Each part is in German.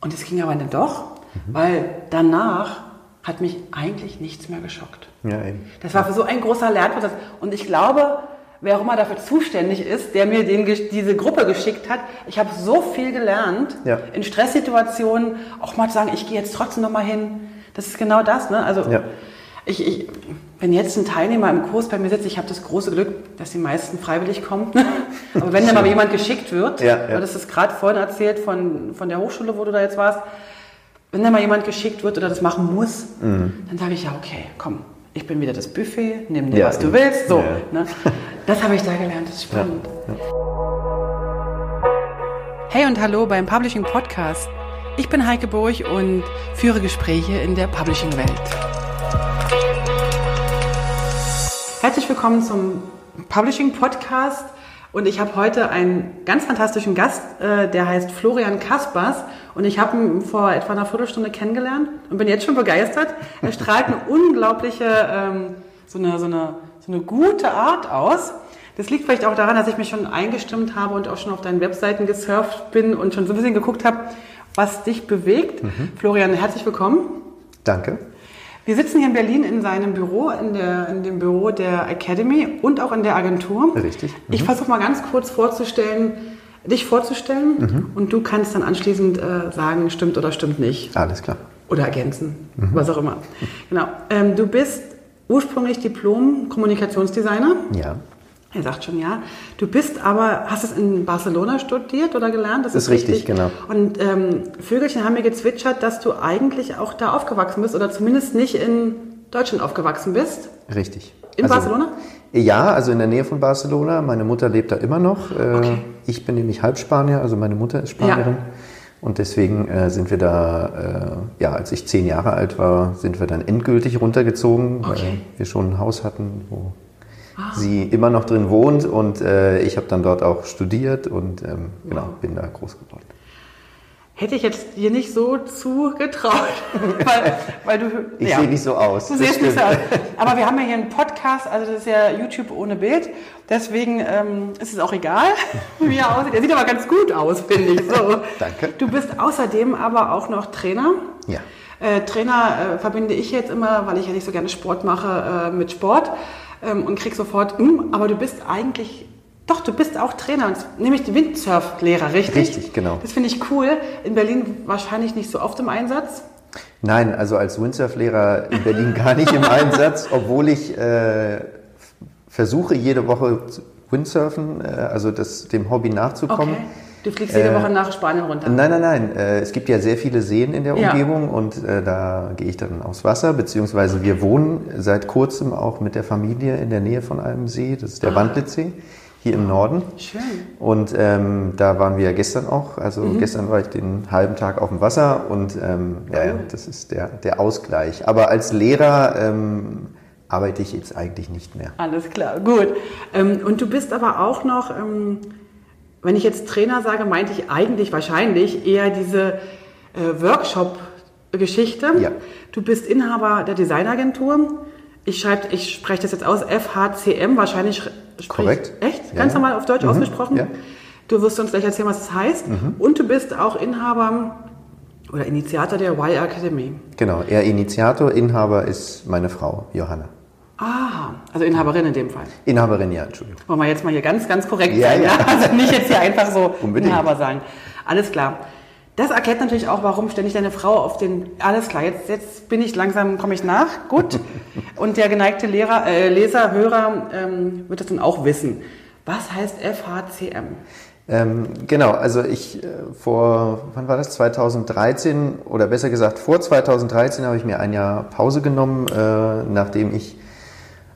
Und es ging aber dann doch, mhm. weil danach hat mich eigentlich nichts mehr geschockt. Ja, eben. Das war für so ein großer Lernprozess. Und ich glaube, wer auch immer dafür zuständig ist, der mir den, diese Gruppe geschickt hat, ich habe so viel gelernt, ja. in Stresssituationen auch mal zu sagen, ich gehe jetzt trotzdem noch mal hin. Das ist genau das. Ne? Also ja. ich, ich, wenn jetzt ein Teilnehmer im Kurs bei mir sitzt, ich habe das große Glück, dass die meisten freiwillig kommen. Aber wenn da mal jemand geschickt wird, ja, ja. das ist gerade vorhin erzählt von, von der Hochschule, wo du da jetzt warst, wenn da mal jemand geschickt wird oder das machen muss, mhm. dann sage ich ja, okay, komm, ich bin wieder das Buffet, nimm dir, ja, was du willst. So, ne? Das habe ich da gelernt, das ist spannend. Hey und hallo beim Publishing Podcast. Ich bin Heike Burg und führe Gespräche in der Publishing-Welt. Herzlich willkommen zum Publishing Podcast. Und ich habe heute einen ganz fantastischen Gast, äh, der heißt Florian Kaspers. Und ich habe ihn vor etwa einer Viertelstunde kennengelernt und bin jetzt schon begeistert. Er strahlt eine unglaubliche, ähm, so, eine, so, eine, so eine gute Art aus. Das liegt vielleicht auch daran, dass ich mich schon eingestimmt habe und auch schon auf deinen Webseiten gesurft bin und schon so ein bisschen geguckt habe, was dich bewegt. Mhm. Florian, herzlich willkommen. Danke. Wir sitzen hier in Berlin in seinem Büro, in, der, in dem Büro der Academy und auch in der Agentur. Richtig. Mhm. Ich versuche mal ganz kurz vorzustellen, dich vorzustellen mhm. und du kannst dann anschließend äh, sagen, stimmt oder stimmt nicht. Alles klar. Oder ergänzen, mhm. was auch immer. Genau. Ähm, du bist ursprünglich Diplom-Kommunikationsdesigner. Ja. Er sagt schon ja. Du bist aber, hast es in Barcelona studiert oder gelernt? Das ist, ist richtig, richtig, genau. Und ähm, Vögelchen haben mir gezwitschert, dass du eigentlich auch da aufgewachsen bist oder zumindest nicht in Deutschland aufgewachsen bist. Richtig. In also, Barcelona? Ja, also in der Nähe von Barcelona. Meine Mutter lebt da immer noch. Äh, okay. Ich bin nämlich Halbspanier, also meine Mutter ist Spanierin. Ja. Und deswegen äh, sind wir da, äh, ja, als ich zehn Jahre alt war, sind wir dann endgültig runtergezogen, okay. weil wir schon ein Haus hatten, wo ah. sie immer noch drin wohnt und äh, ich habe dann dort auch studiert und ähm, genau, bin da groß geworden. Hätte ich jetzt dir nicht so zugetraut, weil, weil du. Ich ja, sehe nicht so aus. Du siehst nicht so aus. Aber wir haben ja hier einen Podcast, also das ist ja YouTube ohne Bild. Deswegen ähm, ist es auch egal, wie er aussieht. Er sieht aber ganz gut aus, finde ich. So. Danke. Du bist außerdem aber auch noch Trainer. Ja. Äh, Trainer äh, verbinde ich jetzt immer, weil ich ja nicht so gerne Sport mache, äh, mit Sport ähm, und krieg sofort, hm, aber du bist eigentlich, doch, du bist auch Trainer, nämlich Windsurf-Lehrer, richtig? Richtig, genau. Das finde ich cool. In Berlin wahrscheinlich nicht so oft im Einsatz. Nein, also als Windsurf-Lehrer in Berlin gar nicht im Einsatz, obwohl ich äh, versuche jede Woche Windsurfen, äh, also das, dem Hobby nachzukommen. Okay. Du fliegst jede äh, Woche nach Spanien runter? Nein, nein, nein. Äh, es gibt ja sehr viele Seen in der Umgebung ja. und äh, da gehe ich dann aufs Wasser, beziehungsweise wir wohnen seit kurzem auch mit der Familie in der Nähe von einem See, das ist der ah. Wandlitzsee hier im Norden. Schön. Und ähm, da waren wir gestern auch. Also mhm. gestern war ich den halben Tag auf dem Wasser und ähm, cool. ja, ja, das ist der, der Ausgleich. Aber als Lehrer ähm, arbeite ich jetzt eigentlich nicht mehr. Alles klar, gut. Ähm, und du bist aber auch noch ähm, wenn ich jetzt Trainer sage, meinte ich eigentlich wahrscheinlich eher diese äh, Workshop-Geschichte. Ja. Du bist Inhaber der Designagentur. Ich, schreib, ich spreche das jetzt aus, FHCM, wahrscheinlich. Korrekt. Echt? Ganz ja. normal auf Deutsch mhm. ausgesprochen? Ja. Du wirst uns gleich erzählen, was das heißt. Mhm. Und du bist auch Inhaber oder Initiator der Y Academy. Genau, er Initiator, Inhaber ist meine Frau, Johanna. Ah, also Inhaberin in dem Fall. Inhaberin, ja, Entschuldigung. Wollen wir jetzt mal hier ganz, ganz korrekt ja, sein, ja. ja? Also nicht jetzt hier einfach so Unbedingt. Inhaber sagen. Alles klar. Das erklärt natürlich auch, warum ständig deine Frau auf den. Alles klar, jetzt, jetzt bin ich langsam, komme ich nach. Gut. Und der geneigte Lehrer, äh, Leser, Hörer ähm, wird das dann auch wissen. Was heißt FHCM? Ähm, genau, also ich äh, vor, wann war das? 2013 oder besser gesagt vor 2013 habe ich mir ein Jahr Pause genommen, äh, nachdem ich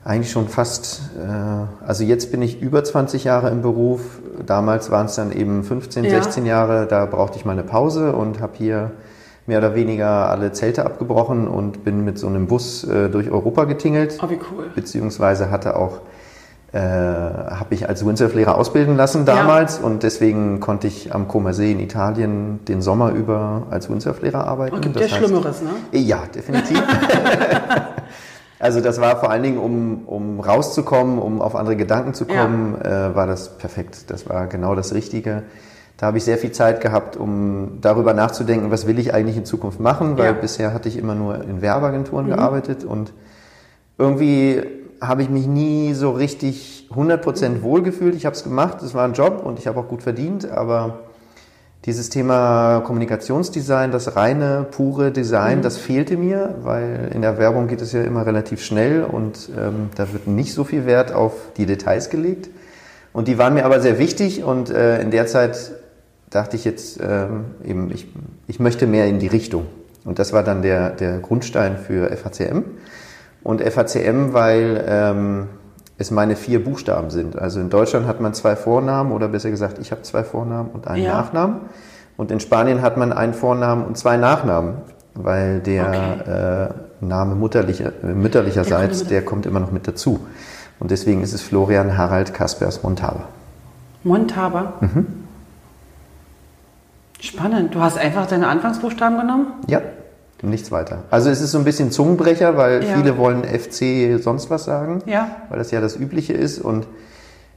eigentlich schon fast, äh, also jetzt bin ich über 20 Jahre im Beruf. Damals waren es dann eben 15, ja. 16 Jahre. Da brauchte ich mal eine Pause und habe hier mehr oder weniger alle Zelte abgebrochen und bin mit so einem Bus äh, durch Europa getingelt. Oh, wie cool. Beziehungsweise hatte auch, äh, habe ich als Windsurf-Lehrer ausbilden lassen damals ja. und deswegen konnte ich am Como See in Italien den Sommer über als Windsurf-Lehrer arbeiten. Und gibt ja Schlimmeres, ne? Ja, definitiv. Also das war vor allen Dingen, um, um rauszukommen, um auf andere Gedanken zu kommen, ja. äh, war das perfekt. Das war genau das Richtige. da habe ich sehr viel Zeit gehabt, um darüber nachzudenken, was will ich eigentlich in Zukunft machen, weil ja. bisher hatte ich immer nur in Werbeagenturen mhm. gearbeitet und irgendwie habe ich mich nie so richtig 100% mhm. wohlgefühlt. Ich habe es gemacht, es war ein Job und ich habe auch gut verdient, aber dieses Thema Kommunikationsdesign, das reine, pure Design, mhm. das fehlte mir, weil in der Werbung geht es ja immer relativ schnell und ähm, da wird nicht so viel Wert auf die Details gelegt. Und die waren mir aber sehr wichtig und äh, in der Zeit dachte ich jetzt ähm, eben, ich, ich möchte mehr in die Richtung. Und das war dann der, der Grundstein für FHCM. Und FHCM, weil ähm, es meine vier Buchstaben sind. Also in Deutschland hat man zwei Vornamen oder besser gesagt, ich habe zwei Vornamen und einen ja. Nachnamen. Und in Spanien hat man einen Vornamen und zwei Nachnamen, weil der okay. äh, Name mutterlicher, äh, mütterlicherseits, der, der kommt immer noch mit dazu. Und deswegen ist es Florian Harald Kaspers Montaber. Montaber? Mhm. Spannend. Du hast einfach deine Anfangsbuchstaben genommen? Ja. Nichts weiter. Also es ist so ein bisschen Zungenbrecher, weil ja. viele wollen FC sonst was sagen, ja. weil das ja das Übliche ist. Und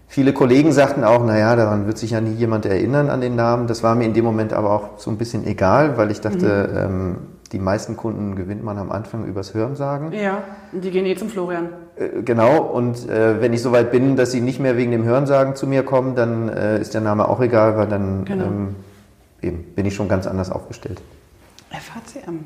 viele Kollegen sagten auch, naja, daran wird sich ja nie jemand erinnern an den Namen. Das war mir in dem Moment aber auch so ein bisschen egal, weil ich dachte, mhm. ähm, die meisten Kunden gewinnt man am Anfang übers Hörensagen. Ja, die gehen eh zum Florian. Äh, genau, und äh, wenn ich soweit bin, dass sie nicht mehr wegen dem Hörensagen zu mir kommen, dann äh, ist der Name auch egal, weil dann genau. ähm, eben bin ich schon ganz anders aufgestellt. FHCM.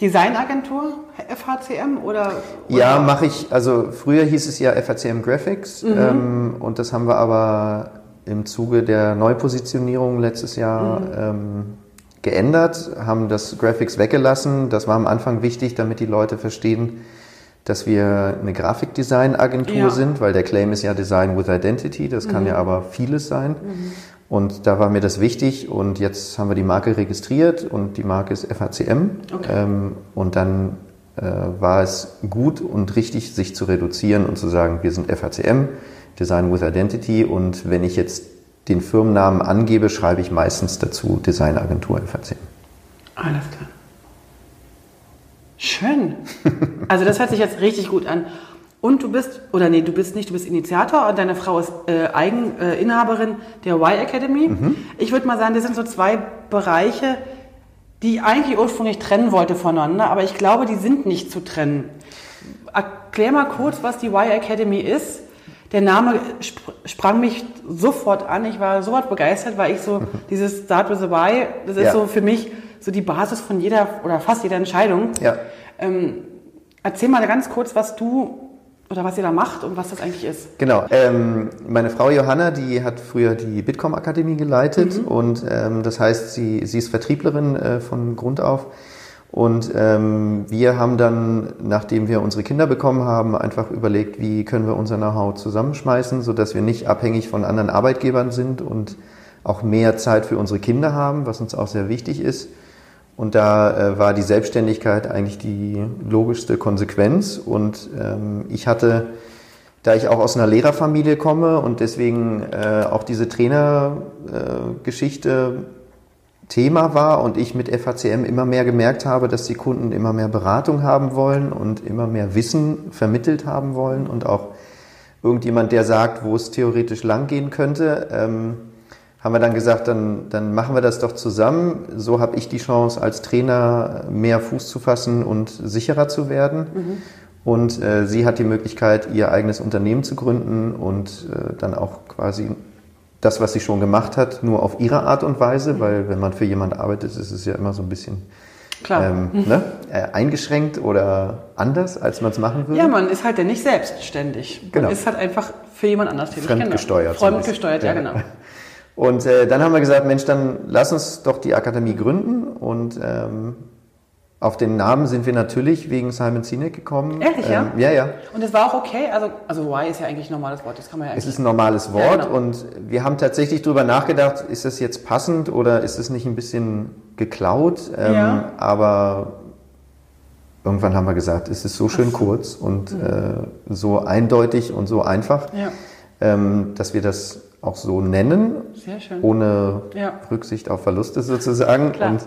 Designagentur FHCM oder? oder? Ja, mache ich. Also früher hieß es ja FHCM Graphics mhm. ähm, und das haben wir aber im Zuge der Neupositionierung letztes Jahr mhm. ähm, geändert, haben das Graphics weggelassen. Das war am Anfang wichtig, damit die Leute verstehen, dass wir eine Grafikdesignagentur ja. sind, weil der Claim ist ja Design with Identity, das mhm. kann ja aber vieles sein. Und da war mir das wichtig und jetzt haben wir die Marke registriert und die Marke ist FACM. Okay. Ähm, und dann äh, war es gut und richtig, sich zu reduzieren und zu sagen, wir sind FACM, Design with Identity. Und wenn ich jetzt den Firmennamen angebe, schreibe ich meistens dazu Designagentur FACM. Alles klar. Schön. Also das hört sich jetzt richtig gut an. Und du bist, oder nee, du bist nicht, du bist Initiator und deine Frau ist äh, Eigeninhaberin äh, der Y Academy. Mhm. Ich würde mal sagen, das sind so zwei Bereiche, die ich eigentlich ursprünglich trennen wollte voneinander, aber ich glaube, die sind nicht zu trennen. Erklär mal kurz, was die Y Academy ist. Der Name sp sprang mich sofort an. Ich war sofort begeistert, weil ich so dieses Start with the Y, das ist ja. so für mich so die Basis von jeder oder fast jeder Entscheidung. Ja. Ähm, erzähl mal ganz kurz, was du oder was ihr da macht und was das eigentlich ist. Genau. Ähm, meine Frau Johanna, die hat früher die Bitkom Akademie geleitet mhm. und ähm, das heißt, sie, sie ist Vertrieblerin äh, von Grund auf. Und ähm, wir haben dann, nachdem wir unsere Kinder bekommen haben, einfach überlegt, wie können wir unser Know-how zusammenschmeißen, sodass wir nicht abhängig von anderen Arbeitgebern sind und auch mehr Zeit für unsere Kinder haben, was uns auch sehr wichtig ist. Und da äh, war die Selbstständigkeit eigentlich die logischste Konsequenz. Und ähm, ich hatte, da ich auch aus einer Lehrerfamilie komme und deswegen äh, auch diese Trainergeschichte äh, Thema war und ich mit FACM immer mehr gemerkt habe, dass die Kunden immer mehr Beratung haben wollen und immer mehr Wissen vermittelt haben wollen und auch irgendjemand, der sagt, wo es theoretisch langgehen könnte. Ähm, haben wir dann gesagt, dann, dann machen wir das doch zusammen. So habe ich die Chance, als Trainer mehr Fuß zu fassen und sicherer zu werden. Mhm. Und äh, sie hat die Möglichkeit, ihr eigenes Unternehmen zu gründen und äh, dann auch quasi das, was sie schon gemacht hat, nur auf ihre Art und Weise, mhm. weil wenn man für jemanden arbeitet, ist es ja immer so ein bisschen ähm, mhm. ne, äh, eingeschränkt oder anders, als man es machen würde. Ja, man ist halt ja nicht selbstständig. Man genau. ist halt einfach für jemand anders tätig. Fremdgesteuert. Genau. Fremdgesteuert, ja, genau. Und äh, dann haben wir gesagt, Mensch, dann lass uns doch die Akademie gründen. Und ähm, auf den Namen sind wir natürlich wegen Simon Sinek gekommen. Ehrlich, ja? Ähm, ja, ja. Und es war auch okay? Also, also why ist ja eigentlich ein normales Wort, das kann man ja eigentlich... Es ist ein normales Wort ja, genau. und wir haben tatsächlich darüber nachgedacht, ist das jetzt passend oder ist es nicht ein bisschen geklaut? Ähm, ja. Aber irgendwann haben wir gesagt, es ist so schön so. kurz und mhm. äh, so eindeutig und so einfach, ja. ähm, dass wir das auch so nennen, ohne ja. Rücksicht auf Verluste sozusagen. Klar. Und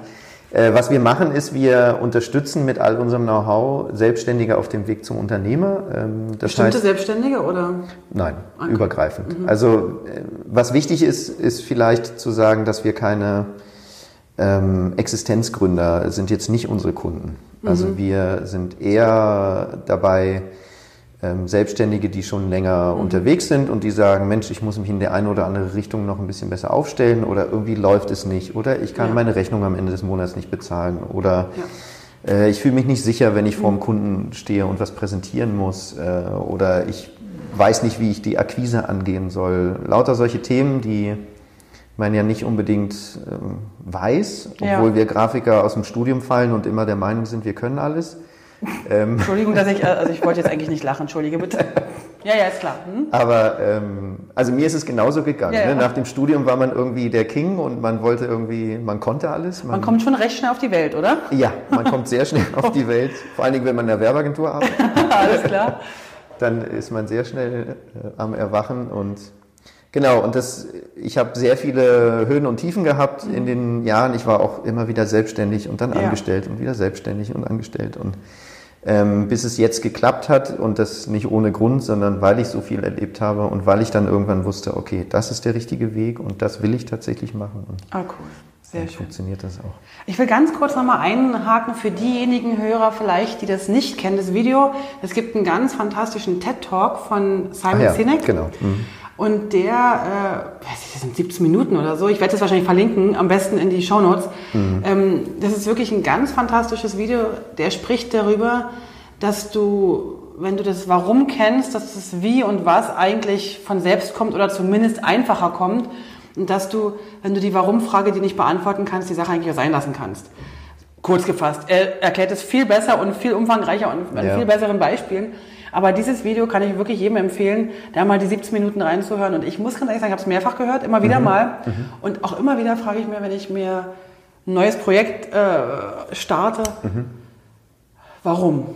Äh, was wir machen, ist, wir unterstützen mit all unserem Know-how Selbstständige auf dem Weg zum Unternehmer. Ähm, das Bestimmte heißt, Selbstständige oder? Nein, okay. übergreifend. Mhm. Also äh, was wichtig ist, ist vielleicht zu sagen, dass wir keine ähm, Existenzgründer sind jetzt nicht unsere Kunden. Also mhm. wir sind eher dabei, ähm, Selbstständige, die schon länger mhm. unterwegs sind und die sagen, Mensch, ich muss mich in der eine oder andere Richtung noch ein bisschen besser aufstellen oder irgendwie läuft es nicht oder ich kann ja. meine Rechnung am Ende des Monats nicht bezahlen oder ja. äh, ich fühle mich nicht sicher, wenn ich vor dem mhm. Kunden stehe und was präsentieren muss äh, oder ich weiß nicht, wie ich die Akquise angehen soll. Lauter solche Themen, die man ja nicht unbedingt ähm, weiß, obwohl ja. wir Grafiker aus dem Studium fallen und immer der Meinung sind, wir können alles. Ähm. Entschuldigung, dass ich, also ich wollte jetzt eigentlich nicht lachen, entschuldige bitte. Ja, ja, ist klar. Hm? Aber ähm, also mir ist es genauso gegangen. Ja, ja. Ne? Nach dem Studium war man irgendwie der King und man wollte irgendwie, man konnte alles. Man, man kommt schon recht schnell auf die Welt, oder? Ja, man kommt sehr schnell auf die Welt. Vor allen Dingen, wenn man in der Werbeagentur arbeitet. alles klar. Dann ist man sehr schnell äh, am Erwachen und Genau, und das, ich habe sehr viele Höhen und Tiefen gehabt in den Jahren. Ich war auch immer wieder selbstständig und dann ja. angestellt und wieder selbstständig und angestellt. Und ähm, bis es jetzt geklappt hat und das nicht ohne Grund, sondern weil ich so viel erlebt habe und weil ich dann irgendwann wusste, okay, das ist der richtige Weg und das will ich tatsächlich machen. Und ah, cool. Sehr schön. funktioniert das auch. Ich will ganz kurz nochmal einhaken für diejenigen Hörer vielleicht, die das nicht kennen, das Video. Es gibt einen ganz fantastischen TED-Talk von Simon ah, ja, Sinek. Genau. Mhm. Und der, äh, weiß ich, das sind 17 Minuten oder so. Ich werde das wahrscheinlich verlinken, am besten in die Show Notes. Mhm. Ähm, das ist wirklich ein ganz fantastisches Video. Der spricht darüber, dass du, wenn du das Warum kennst, dass das Wie und Was eigentlich von selbst kommt oder zumindest einfacher kommt. Und dass du, wenn du die Warum-Frage, die nicht beantworten kannst, die Sache eigentlich sein lassen kannst. Kurz gefasst. Er erklärt es viel besser und viel umfangreicher und mit ja. viel besseren Beispielen. Aber dieses Video kann ich wirklich jedem empfehlen, da mal die 17 Minuten reinzuhören. Und ich muss ganz ehrlich sagen, ich habe es mehrfach gehört, immer wieder mhm. mal. Mhm. Und auch immer wieder frage ich mir, wenn ich mir ein neues Projekt äh, starte, mhm. warum?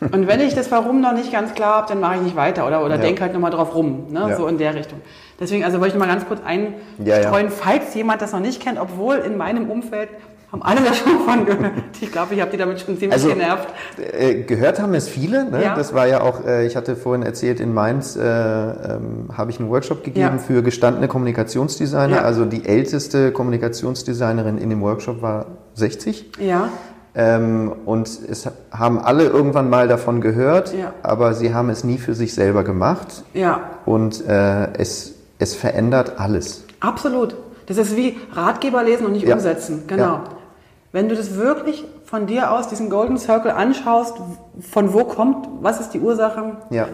Und wenn ich das Warum noch nicht ganz klar habe, dann mache ich nicht weiter oder, oder ja. denke halt nochmal drauf rum, ne? Ja. so in der Richtung. Deswegen also wollte ich noch mal ganz kurz einstreuen, ja, falls jemand das noch nicht kennt, obwohl in meinem Umfeld haben alle da schon von gehört. Ich glaube, ich habe die damit schon ziemlich also, genervt. Äh, gehört haben es viele. Ne? Ja. Das war ja auch, äh, ich hatte vorhin erzählt, in Mainz äh, ähm, habe ich einen Workshop gegeben ja. für gestandene Kommunikationsdesigner. Ja. Also die älteste Kommunikationsdesignerin in dem Workshop war 60. Ja. Ähm, und es haben alle irgendwann mal davon gehört, ja. aber sie haben es nie für sich selber gemacht. Ja. Und äh, es, es verändert alles. Absolut. Das ist wie Ratgeber lesen und nicht ja. umsetzen. Genau. Ja. Wenn du das wirklich von dir aus, diesen Golden Circle anschaust, von wo kommt, was ist die Ursache? Ja.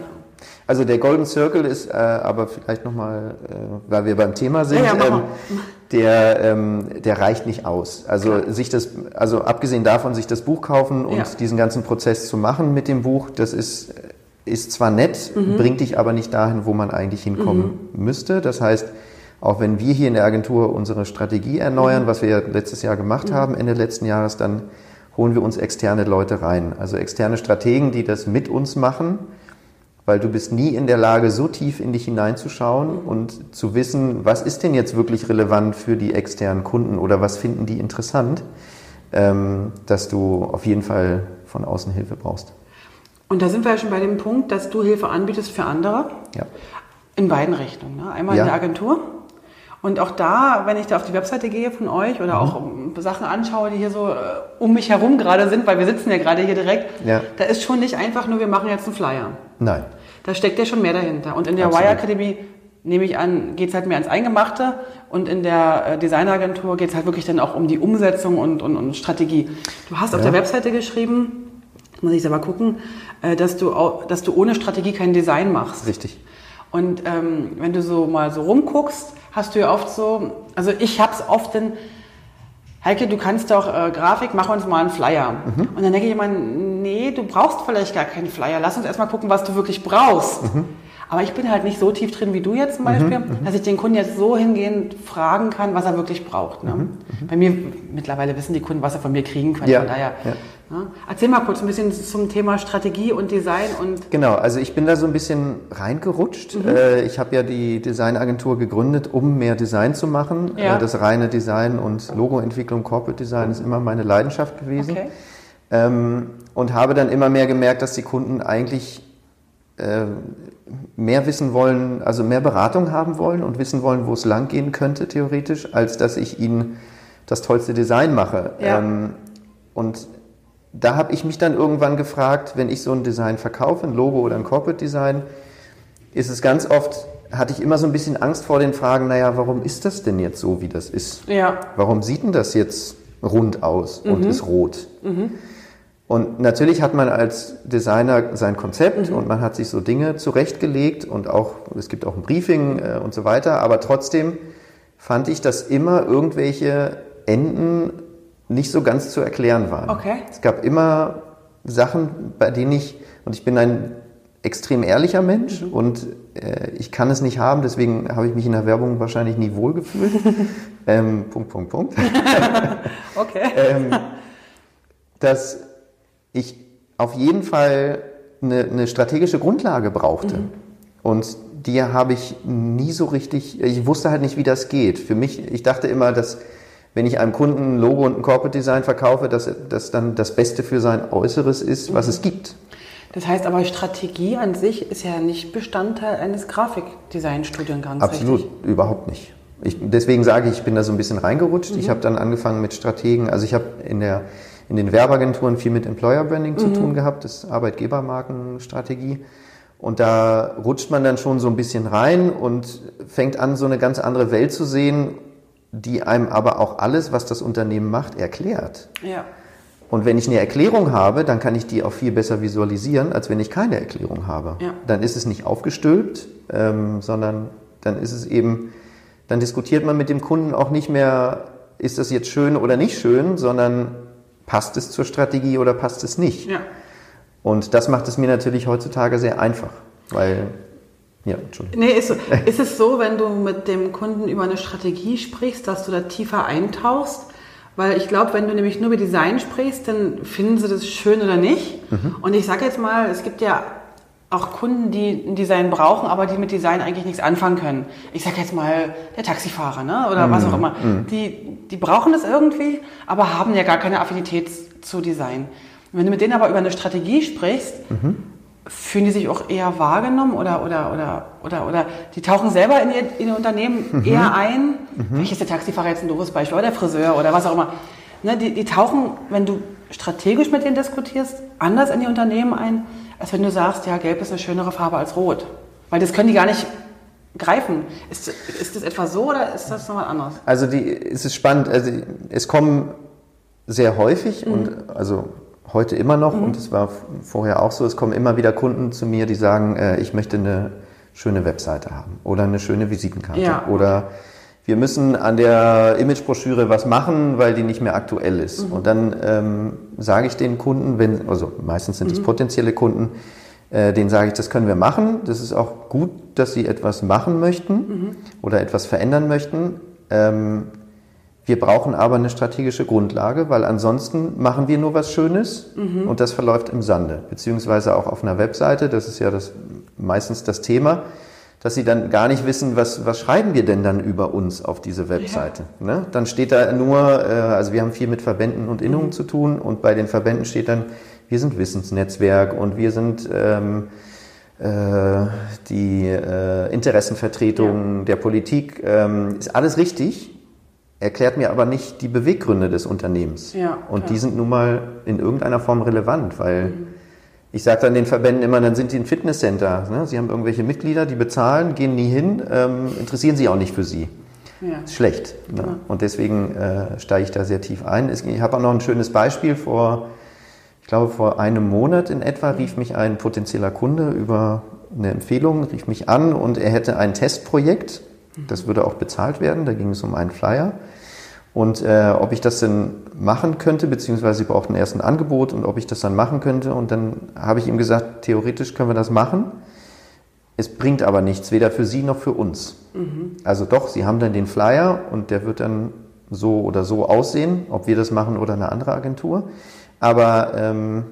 Also der Golden Circle ist äh, aber vielleicht nochmal, äh, weil wir beim Thema sind, ja, ja, ähm, der, ähm, der reicht nicht aus. Also Klar. sich das, also abgesehen davon, sich das Buch kaufen und ja. diesen ganzen Prozess zu machen mit dem Buch, das ist, ist zwar nett, mhm. bringt dich aber nicht dahin, wo man eigentlich hinkommen mhm. müsste. Das heißt, auch wenn wir hier in der Agentur unsere Strategie erneuern, was wir letztes Jahr gemacht mhm. haben, Ende letzten Jahres, dann holen wir uns externe Leute rein. Also externe Strategen, die das mit uns machen, weil du bist nie in der Lage, so tief in dich hineinzuschauen mhm. und zu wissen, was ist denn jetzt wirklich relevant für die externen Kunden oder was finden die interessant, ähm, dass du auf jeden Fall von außen Hilfe brauchst. Und da sind wir ja schon bei dem Punkt, dass du Hilfe anbietest für andere. Ja. In beiden Richtungen. Ne? Einmal ja. in der Agentur und auch da, wenn ich da auf die Webseite gehe von euch oder mhm. auch Sachen anschaue, die hier so äh, um mich herum gerade sind, weil wir sitzen ja gerade hier direkt, ja. da ist schon nicht einfach nur, wir machen jetzt einen Flyer. Nein. Da steckt ja schon mehr dahinter. Und in der Absolut. Wire Academy nehme ich an, geht es halt mehr ans Eingemachte und in der äh, Designeragentur geht es halt wirklich dann auch um die Umsetzung und, und, und Strategie. Du hast ja. auf der Webseite geschrieben, muss ich selber gucken, äh, dass, du, dass du ohne Strategie kein Design machst. Richtig. Und ähm, wenn du so mal so rumguckst, hast du ja oft so, also ich habe es oft in, Heike, du kannst doch äh, Grafik, mach uns mal einen Flyer. Mhm. Und dann denke ich immer, nee, du brauchst vielleicht gar keinen Flyer. Lass uns erstmal gucken, was du wirklich brauchst. Mhm. Aber ich bin halt nicht so tief drin wie du jetzt zum Beispiel, mhm, mhm. dass ich den Kunden jetzt so hingehend fragen kann, was er wirklich braucht. Ne? Mhm, mhm. Bei mir, mittlerweile wissen die Kunden, was sie von mir kriegen können. Ja, von daher, ja. Ne? Erzähl mal kurz ein bisschen zum Thema Strategie und Design und. Genau, also ich bin da so ein bisschen reingerutscht. Mhm. Äh, ich habe ja die Designagentur gegründet, um mehr Design zu machen. Ja. Äh, das reine Design und Logoentwicklung, Corporate Design ist immer meine Leidenschaft gewesen. Okay. Ähm, und habe dann immer mehr gemerkt, dass die Kunden eigentlich mehr wissen wollen, also mehr Beratung haben wollen und wissen wollen, wo es lang gehen könnte, theoretisch, als dass ich ihnen das tollste Design mache. Ja. Ähm, und da habe ich mich dann irgendwann gefragt, wenn ich so ein Design verkaufe, ein Logo oder ein Corporate Design, ist es ganz oft, hatte ich immer so ein bisschen Angst vor den Fragen, naja, warum ist das denn jetzt so, wie das ist? Ja. Warum sieht denn das jetzt rund aus mhm. und ist rot? Mhm. Und natürlich hat man als Designer sein Konzept mhm. und man hat sich so Dinge zurechtgelegt und auch, es gibt auch ein Briefing äh, und so weiter, aber trotzdem fand ich, dass immer irgendwelche Enden nicht so ganz zu erklären waren. Okay. Es gab immer Sachen, bei denen ich, und ich bin ein extrem ehrlicher Mensch mhm. und äh, ich kann es nicht haben, deswegen habe ich mich in der Werbung wahrscheinlich nie wohlgefühlt. ähm, Punkt, Punkt, Punkt. okay. ähm, dass ich auf jeden Fall eine, eine strategische Grundlage brauchte. Mhm. Und die habe ich nie so richtig, ich wusste halt nicht, wie das geht. Für mich, ich dachte immer, dass wenn ich einem Kunden ein Logo und ein Corporate Design verkaufe, dass das dann das Beste für sein Äußeres ist, was mhm. es gibt. Das heißt aber, Strategie an sich ist ja nicht Bestandteil eines Grafikdesign-Studiengangs. Absolut, richtig? überhaupt nicht. Ich, deswegen sage ich, ich bin da so ein bisschen reingerutscht. Mhm. Ich habe dann angefangen mit Strategen. Also ich habe in, der, in den Werbeagenturen viel mit Employer Branding mhm. zu tun gehabt, das Arbeitgebermarkenstrategie. Und da rutscht man dann schon so ein bisschen rein und fängt an, so eine ganz andere Welt zu sehen die einem aber auch alles, was das Unternehmen macht, erklärt. Ja. Und wenn ich eine Erklärung habe, dann kann ich die auch viel besser visualisieren, als wenn ich keine Erklärung habe. Ja. Dann ist es nicht aufgestülpt, ähm, sondern dann ist es eben, dann diskutiert man mit dem Kunden auch nicht mehr, ist das jetzt schön oder nicht schön, sondern passt es zur Strategie oder passt es nicht. Ja. Und das macht es mir natürlich heutzutage sehr einfach, weil ja, Entschuldigung. Nee, ist, ist es so, wenn du mit dem Kunden über eine Strategie sprichst, dass du da tiefer eintauchst? Weil ich glaube, wenn du nämlich nur über Design sprichst, dann finden sie das schön oder nicht. Mhm. Und ich sage jetzt mal, es gibt ja auch Kunden, die ein Design brauchen, aber die mit Design eigentlich nichts anfangen können. Ich sage jetzt mal der Taxifahrer ne? oder mhm. was auch immer. Mhm. Die, die brauchen das irgendwie, aber haben ja gar keine Affinität zu Design. wenn du mit denen aber über eine Strategie sprichst, mhm fühlen die sich auch eher wahrgenommen oder, oder, oder, oder, oder die tauchen selber in ihr, in ihr Unternehmen mhm. eher ein? Mhm. Welches der Taxifahrer jetzt ein doofes Beispiel oder der Friseur oder was auch immer. Ne, die, die tauchen, wenn du strategisch mit denen diskutierst, anders in die Unternehmen ein, als wenn du sagst, ja, gelb ist eine schönere Farbe als rot. Weil das können die gar nicht greifen. Ist, ist das etwa so oder ist das nochmal anders? Also die, es ist spannend, also es kommen sehr häufig mhm. und also heute immer noch mhm. und es war vorher auch so, es kommen immer wieder Kunden zu mir, die sagen, äh, ich möchte eine schöne Webseite haben oder eine schöne Visitenkarte ja. oder wir müssen an der Imagebroschüre was machen, weil die nicht mehr aktuell ist. Mhm. Und dann ähm, sage ich den Kunden, wenn, also meistens sind es mhm. potenzielle Kunden, äh, denen sage ich, das können wir machen. Das ist auch gut, dass sie etwas machen möchten mhm. oder etwas verändern möchten. Ähm, wir brauchen aber eine strategische Grundlage, weil ansonsten machen wir nur was Schönes mhm. und das verläuft im Sande. Beziehungsweise auch auf einer Webseite, das ist ja das, meistens das Thema, dass sie dann gar nicht wissen, was, was schreiben wir denn dann über uns auf diese Webseite. Ja. Ne? Dann steht da nur, äh, also wir haben viel mit Verbänden und Innungen mhm. zu tun und bei den Verbänden steht dann, wir sind Wissensnetzwerk und wir sind ähm, äh, die äh, Interessenvertretung ja. der Politik. Ähm, ist alles richtig, erklärt mir aber nicht die Beweggründe des Unternehmens. Ja, und die sind nun mal in irgendeiner Form relevant, weil mhm. Ich sage dann den Verbänden immer, dann sind die ein Fitnesscenter. Ne? Sie haben irgendwelche Mitglieder, die bezahlen, gehen nie hin, ähm, interessieren sich auch nicht für sie. Ja. Ist schlecht. Ne? Ja. Und deswegen äh, steige ich da sehr tief ein. Ich habe auch noch ein schönes Beispiel. Vor, ich glaube, vor einem Monat in etwa rief mich ein potenzieller Kunde über eine Empfehlung, rief mich an und er hätte ein Testprojekt. Das würde auch bezahlt werden. Da ging es um einen Flyer und äh, ob ich das denn machen könnte, beziehungsweise sie brauchten erst ein Angebot und ob ich das dann machen könnte. Und dann habe ich ihm gesagt, theoretisch können wir das machen. Es bringt aber nichts, weder für Sie noch für uns. Mhm. Also doch, Sie haben dann den Flyer und der wird dann so oder so aussehen, ob wir das machen oder eine andere Agentur. Aber ähm,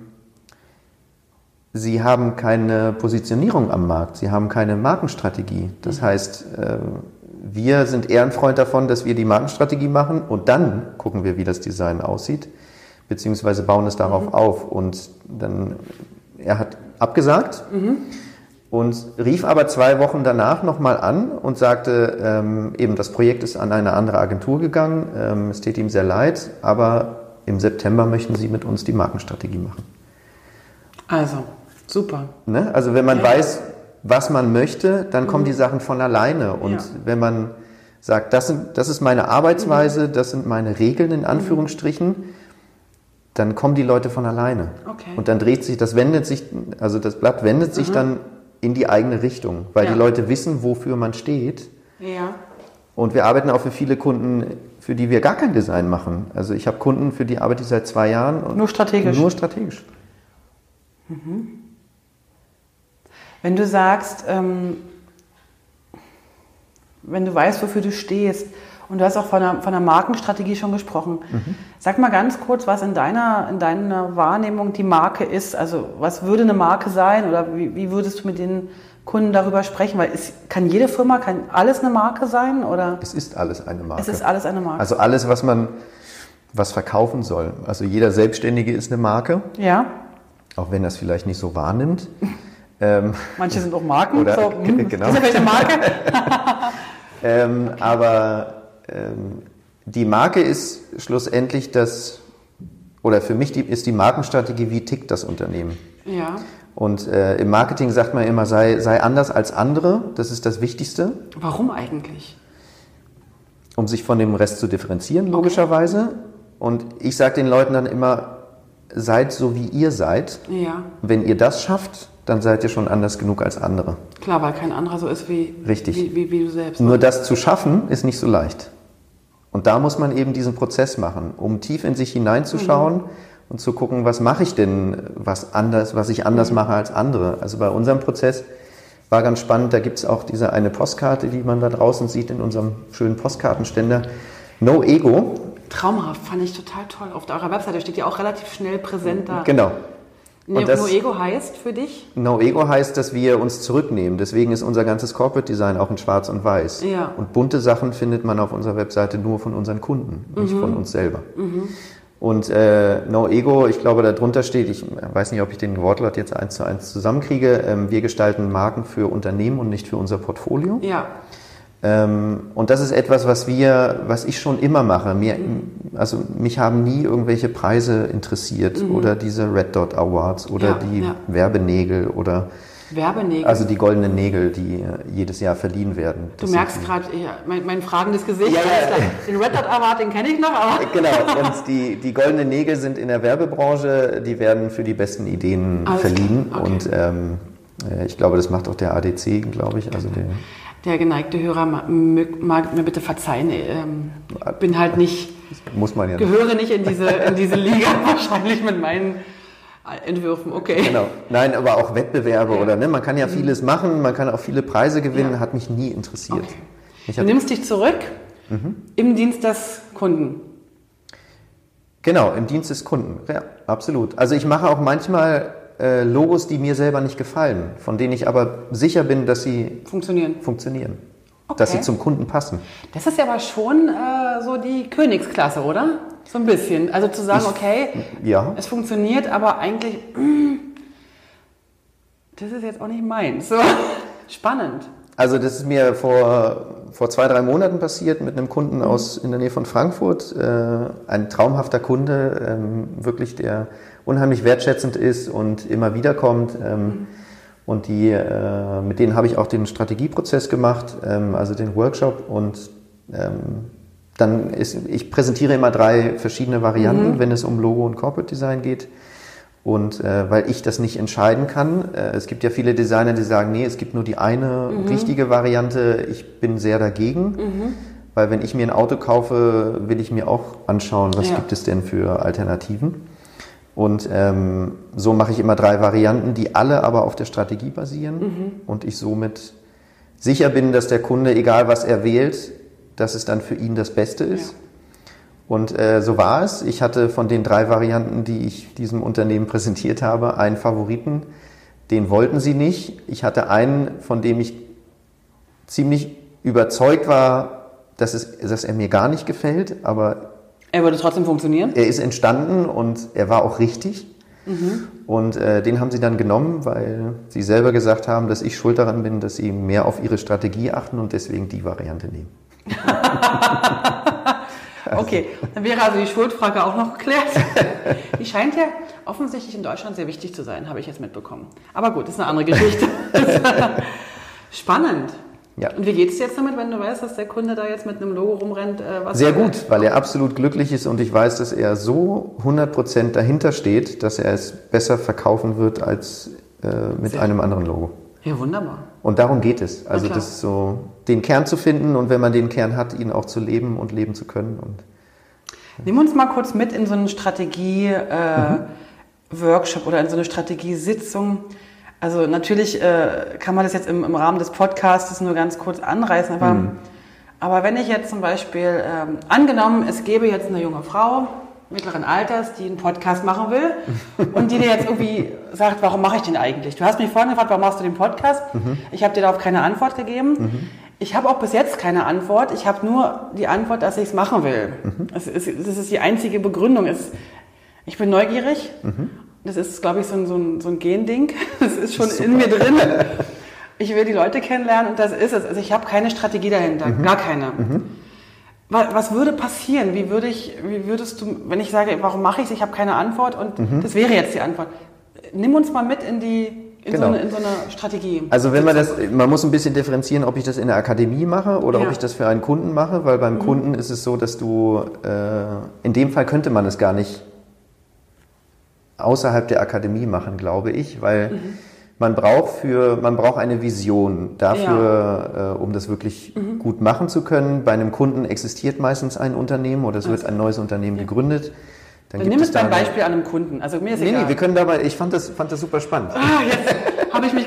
Sie haben keine Positionierung am Markt, Sie haben keine Markenstrategie. Das mhm. heißt, äh, wir sind eher ein Freund davon, dass wir die Markenstrategie machen und dann gucken wir, wie das Design aussieht, beziehungsweise bauen es darauf mhm. auf. Und dann, er hat abgesagt. Mhm und rief aber zwei Wochen danach nochmal an und sagte, ähm, eben das Projekt ist an eine andere Agentur gegangen, ähm, es tät ihm sehr leid, aber im September möchten Sie mit uns die Markenstrategie machen. Also, super. Ne? Also wenn man ja. weiß, was man möchte, dann kommen die mhm. Sachen von alleine. Und ja. wenn man sagt, das, sind, das ist meine Arbeitsweise, mhm. das sind meine Regeln in mhm. Anführungsstrichen, dann kommen die Leute von alleine. Okay. Und dann dreht sich, das wendet sich, also das Blatt wendet sich mhm. dann in die eigene Richtung, weil ja. die Leute wissen, wofür man steht. Ja. Und wir arbeiten auch für viele Kunden, für die wir gar kein Design machen. Also ich habe Kunden, für die arbeite ich seit zwei Jahren. nur strategisch. Nur strategisch. Mhm. Wenn du sagst, ähm, wenn du weißt, wofür du stehst, und du hast auch von der, von der Markenstrategie schon gesprochen. Mhm. Sag mal ganz kurz, was in deiner, in deiner Wahrnehmung die Marke ist. Also was würde eine Marke sein oder wie, wie würdest du mit den Kunden darüber sprechen? Weil es, kann jede Firma, kann alles eine Marke sein? Oder? Es ist alles eine Marke. Es ist alles eine Marke. Also alles, was man was verkaufen soll. Also jeder Selbstständige ist eine Marke. Ja. Auch wenn das vielleicht nicht so wahrnimmt. Ähm, Manche sind auch Marken. Oder, so, hm, genau. Ist ja eine Marke? ähm, aber ähm, die Marke ist schlussendlich das, oder für mich die, ist die Markenstrategie, wie tickt das Unternehmen. Ja. Und äh, im Marketing sagt man immer, sei, sei anders als andere, das ist das Wichtigste. Warum eigentlich? Um sich von dem Rest zu differenzieren, logischerweise. Okay. Und ich sage den Leuten dann immer, seid so wie ihr seid. Ja. Wenn ihr das schafft, dann seid ihr schon anders genug als andere. Klar, weil kein anderer so ist wie, Richtig. wie, wie, wie du selbst. Nur das zu schaffen, ist nicht so leicht. Und da muss man eben diesen Prozess machen, um tief in sich hineinzuschauen mhm. und zu gucken, was mache ich denn, was anders, was ich anders mhm. mache als andere. Also bei unserem Prozess war ganz spannend, da gibt es auch diese eine Postkarte, die man da draußen sieht in unserem schönen Postkartenständer. No Ego. Traumhaft, fand ich total toll. Auf eurer Webseite steht ja auch relativ schnell präsent da. Genau. Und das, no Ego heißt für dich? No Ego heißt, dass wir uns zurücknehmen. Deswegen ist unser ganzes Corporate Design auch in Schwarz und Weiß. Ja. Und bunte Sachen findet man auf unserer Webseite nur von unseren Kunden, mhm. nicht von uns selber. Mhm. Und äh, No Ego, ich glaube, darunter steht, ich weiß nicht, ob ich den Wortlaut jetzt eins zu eins zusammenkriege, ähm, wir gestalten Marken für Unternehmen und nicht für unser Portfolio. Ja. Ähm, und das ist etwas, was wir, was ich schon immer mache. Mir, also mich haben nie irgendwelche Preise interessiert mhm. oder diese Red Dot Awards oder ja, die ja. Werbenägel oder Werbenägel. Also die goldenen Nägel, die jedes Jahr verliehen werden. Das du merkst gerade ja, mein, mein, fragendes Gesicht. Ja, ja. Den Red Dot Award, den kenne ich noch. Aber genau, und die, die goldenen Nägel sind in der Werbebranche, die werden für die besten Ideen Alles verliehen. Okay. Und ähm, äh, ich glaube, das macht auch der ADC, glaube ich. Also der, der geneigte Hörer mag, mir bitte verzeihen. Ähm, bin halt nicht, muss man ja gehöre nicht in diese, in diese Liga wahrscheinlich mit meinen Entwürfen, okay. Genau. Nein, aber auch Wettbewerbe oder ne? Man kann ja mhm. vieles machen, man kann auch viele Preise gewinnen, ja. hat mich nie interessiert. Okay. Du nimmst dich zurück mhm. im Dienst des Kunden. Genau, im Dienst des Kunden, ja, absolut. Also ich mache auch manchmal äh, Logos, die mir selber nicht gefallen, von denen ich aber sicher bin, dass sie funktionieren. funktionieren. Okay. Dass sie zum Kunden passen. Das ist ja aber schon äh, so die Königsklasse, oder? So ein bisschen. Also zu sagen, ich, okay, ja. es funktioniert, aber eigentlich, mh, mm, das ist jetzt auch nicht meins. So. Spannend. Also das ist mir vor, vor zwei, drei Monaten passiert mit einem Kunden mhm. aus in der Nähe von Frankfurt. Äh, ein traumhafter Kunde, ähm, wirklich der unheimlich wertschätzend ist und immer wieder kommt. Ähm, mhm. Und die, äh, mit denen habe ich auch den Strategieprozess gemacht, ähm, also den Workshop. Und ähm, dann ist, ich präsentiere immer drei verschiedene Varianten, mhm. wenn es um Logo und Corporate Design geht. Und äh, weil ich das nicht entscheiden kann, äh, es gibt ja viele Designer, die sagen, nee, es gibt nur die eine mhm. richtige Variante, ich bin sehr dagegen. Mhm. Weil wenn ich mir ein Auto kaufe, will ich mir auch anschauen, was ja. gibt es denn für Alternativen. Und ähm, so mache ich immer drei Varianten, die alle aber auf der Strategie basieren mhm. und ich somit sicher bin, dass der Kunde, egal was er wählt, dass es dann für ihn das Beste ist. Ja. Und äh, so war es. Ich hatte von den drei Varianten, die ich diesem Unternehmen präsentiert habe, einen Favoriten. Den wollten sie nicht. Ich hatte einen, von dem ich ziemlich überzeugt war, dass, es, dass er mir gar nicht gefällt, aber er würde trotzdem funktionieren? Er ist entstanden und er war auch richtig. Mhm. Und äh, den haben sie dann genommen, weil sie selber gesagt haben, dass ich schuld daran bin, dass sie mehr auf ihre Strategie achten und deswegen die Variante nehmen. okay, dann wäre also die Schuldfrage auch noch geklärt. Die scheint ja offensichtlich in Deutschland sehr wichtig zu sein, habe ich jetzt mitbekommen. Aber gut, das ist eine andere Geschichte. Spannend. Ja. Und wie geht es jetzt damit, wenn du weißt, dass der Kunde da jetzt mit einem Logo rumrennt? Äh, Sehr gut, weil er absolut glücklich ist und ich weiß, dass er so 100% dahinter steht, dass er es besser verkaufen wird als äh, mit Sehr. einem anderen Logo. Ja, wunderbar. Und darum geht es. Also das ist so, den Kern zu finden und wenn man den Kern hat, ihn auch zu leben und leben zu können. Und, ja. Nimm uns mal kurz mit in so einen Strategie-Workshop äh, mhm. oder in so eine Strategiesitzung. Also natürlich äh, kann man das jetzt im, im, Rahmen des Podcasts nur ganz kurz anreißen, aber, mhm. aber wenn ich jetzt zum Beispiel, ähm, angenommen, es gäbe jetzt eine junge Frau mittleren Alters, die einen Podcast machen will und die dir jetzt irgendwie sagt, warum mache ich den eigentlich? Du hast mich vorhin gefragt, warum machst du den Podcast? Mhm. Ich habe dir darauf keine Antwort gegeben. Mhm. Ich habe auch bis jetzt keine Antwort. Ich habe nur die Antwort, dass ich es machen will. Mhm. Das, ist, das ist die einzige Begründung. Ich bin neugierig mhm. Das ist, glaube ich, so ein, so ein, so ein Gending. Das ist schon Super. in mir drin. Ich will die Leute kennenlernen und das ist es. Also ich habe keine Strategie dahinter, mhm. gar keine. Mhm. Was würde passieren? Wie, würde ich, wie würdest du, wenn ich sage, warum mache ich es? Ich habe keine Antwort und mhm. das wäre jetzt die Antwort. Nimm uns mal mit in die, in, genau. so eine, in, so eine, Strategie. Also wenn man das, man muss ein bisschen differenzieren, ob ich das in der Akademie mache oder ja. ob ich das für einen Kunden mache, weil beim mhm. Kunden ist es so, dass du, äh, in dem Fall könnte man es gar nicht außerhalb der Akademie machen, glaube ich, weil mhm. man braucht für, man braucht eine Vision dafür, ja. äh, um das wirklich mhm. gut machen zu können. Bei einem Kunden existiert meistens ein Unternehmen oder es also. wird ein neues Unternehmen ja. gegründet. Dann, Dann nimm es beim Beispiel an einem Kunden. Also mir ist nee, egal. Nee, wir können dabei, ich fand das, fand das super spannend. Ah, jetzt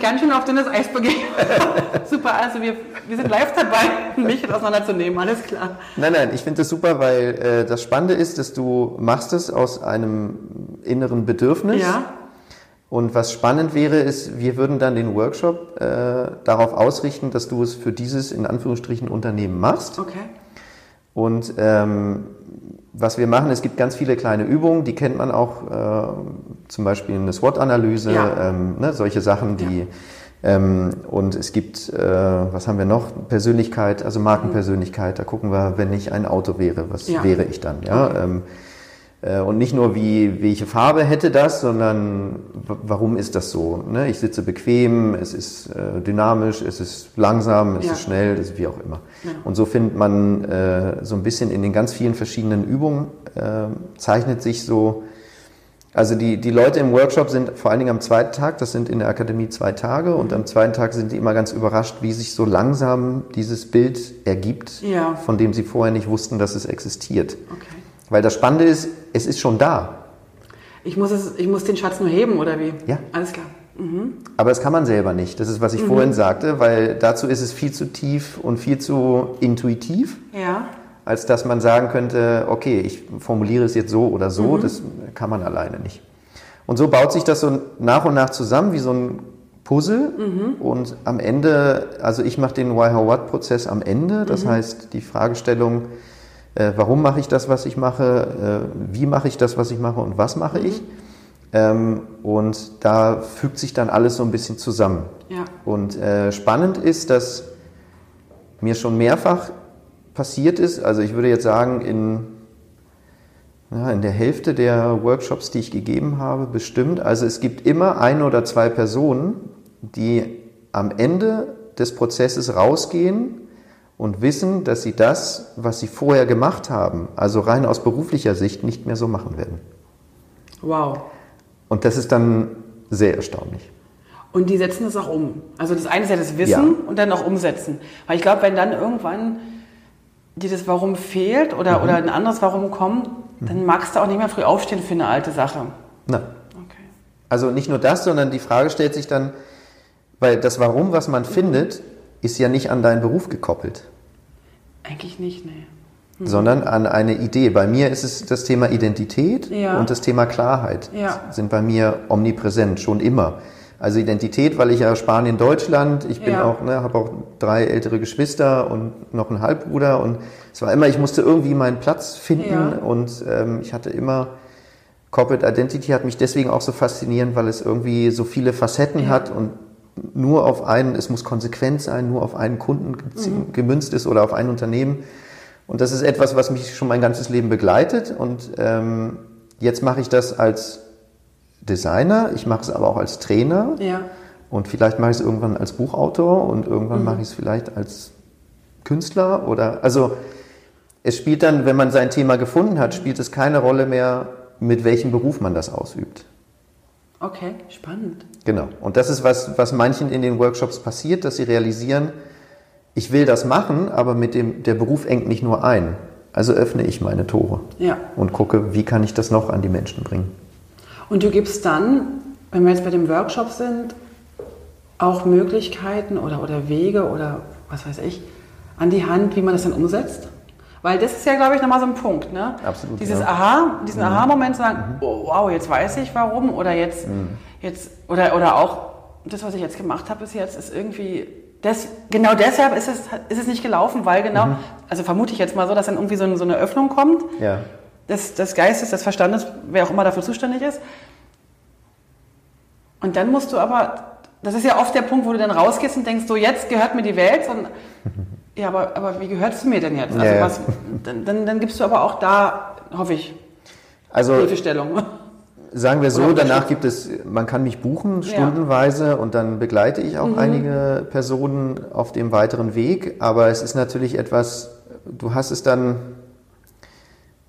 ganz schön auf dünnes Eis begeben. super, also wir, wir sind live dabei, mich auseinanderzunehmen, alles klar. Nein, nein, ich finde das super, weil äh, das Spannende ist, dass du machst es aus einem inneren Bedürfnis. Ja. Und was spannend wäre, ist, wir würden dann den Workshop äh, darauf ausrichten, dass du es für dieses in Anführungsstrichen Unternehmen machst. Okay. Und ähm, was wir machen, es gibt ganz viele kleine Übungen, die kennt man auch, äh, zum Beispiel eine SWOT-Analyse, ja. ähm, ne, solche Sachen, die ja. Ähm, und es gibt, äh, was haben wir noch? Persönlichkeit, also Markenpersönlichkeit. Da gucken wir, wenn ich ein Auto wäre, was ja. wäre ich dann? Ja. Okay. Ähm, äh, und nicht nur, wie, welche Farbe hätte das, sondern warum ist das so? Ne? Ich sitze bequem, es ist äh, dynamisch, es ist langsam, es ja. ist schnell, das ist wie auch immer. Ja. Und so findet man äh, so ein bisschen in den ganz vielen verschiedenen Übungen, äh, zeichnet sich so, also die, die Leute im Workshop sind vor allen Dingen am zweiten Tag, das sind in der Akademie zwei Tage, und am zweiten Tag sind die immer ganz überrascht, wie sich so langsam dieses Bild ergibt, ja. von dem sie vorher nicht wussten, dass es existiert. Okay. Weil das Spannende ist, es ist schon da. Ich muss, es, ich muss den Schatz nur heben, oder wie? Ja. Alles klar. Mhm. Aber das kann man selber nicht. Das ist, was ich mhm. vorhin sagte, weil dazu ist es viel zu tief und viel zu intuitiv. Ja. Als dass man sagen könnte, okay, ich formuliere es jetzt so oder so, mhm. das kann man alleine nicht. Und so baut sich das so nach und nach zusammen wie so ein Puzzle mhm. und am Ende, also ich mache den Why How What Prozess am Ende, das mhm. heißt die Fragestellung, äh, warum mache ich das, was ich mache, äh, wie mache ich das, was ich mache und was mache mhm. ich. Ähm, und da fügt sich dann alles so ein bisschen zusammen. Ja. Und äh, spannend ist, dass mir schon mehrfach passiert ist, also ich würde jetzt sagen, in, ja, in der Hälfte der Workshops, die ich gegeben habe, bestimmt. Also es gibt immer ein oder zwei Personen, die am Ende des Prozesses rausgehen und wissen, dass sie das, was sie vorher gemacht haben, also rein aus beruflicher Sicht, nicht mehr so machen werden. Wow. Und das ist dann sehr erstaunlich. Und die setzen das auch um. Also das eine ist ja das Wissen ja. und dann auch umsetzen. Weil ich glaube, wenn dann irgendwann dir das Warum fehlt oder, mhm. oder ein anderes Warum kommt, dann magst du auch nicht mehr früh aufstehen für eine alte Sache. Nein. Okay. Also nicht nur das, sondern die Frage stellt sich dann, weil das Warum, was man mhm. findet, ist ja nicht an deinen Beruf gekoppelt. Eigentlich nicht, nee. Mhm. Sondern an eine Idee. Bei mir ist es das Thema Identität ja. und das Thema Klarheit. Ja. Sind bei mir omnipräsent, schon immer. Also Identität, weil ich ja Spanien, Deutschland, ich bin ja. auch, ne, habe auch drei ältere Geschwister und noch einen Halbbruder und es war immer, ich musste irgendwie meinen Platz finden ja. und ähm, ich hatte immer Corporate Identity hat mich deswegen auch so faszinierend, weil es irgendwie so viele Facetten ja. hat und nur auf einen, es muss konsequent sein, nur auf einen Kunden mhm. gemünzt ist oder auf ein Unternehmen. Und das ist etwas, was mich schon mein ganzes Leben begleitet und ähm, jetzt mache ich das als Designer, ich mache es aber auch als Trainer. Ja. Und vielleicht mache ich es irgendwann als Buchautor und irgendwann mhm. mache ich es vielleicht als Künstler oder also es spielt dann, wenn man sein Thema gefunden hat, spielt es keine Rolle mehr, mit welchem Beruf man das ausübt. Okay, spannend. Genau. Und das ist was, was manchen in den Workshops passiert, dass sie realisieren, ich will das machen, aber mit dem, der Beruf engt nicht nur ein. Also öffne ich meine Tore ja. und gucke, wie kann ich das noch an die Menschen bringen. Und du gibst dann, wenn wir jetzt bei dem Workshop sind, auch Möglichkeiten oder, oder Wege oder was weiß ich, an die Hand, wie man das dann umsetzt? Weil das ist ja, glaube ich, nochmal so ein Punkt. Ne? Absolut. Dieses ja. Aha, diesen mhm. Aha-Moment zu sagen, mhm. oh, wow, jetzt weiß ich warum oder jetzt, mhm. jetzt oder, oder auch das, was ich jetzt gemacht habe bis jetzt, ist irgendwie das, genau deshalb ist es, ist es nicht gelaufen, weil genau, mhm. also vermute ich jetzt mal so, dass dann irgendwie so, so eine Öffnung kommt. Ja des, des Geistes, des Verstandes, wer auch immer dafür zuständig ist. Und dann musst du aber, das ist ja oft der Punkt, wo du dann rausgehst und denkst, so jetzt gehört mir die Welt. Und, ja, aber, aber wie gehört es mir denn jetzt? Also ja, was, dann, dann, dann, gibst du aber auch da, hoffe ich, also, Hilfestellung. Sagen wir so, danach gibt es, man kann mich buchen stundenweise ja. und dann begleite ich auch mhm. einige Personen auf dem weiteren Weg. Aber es ist natürlich etwas, du hast es dann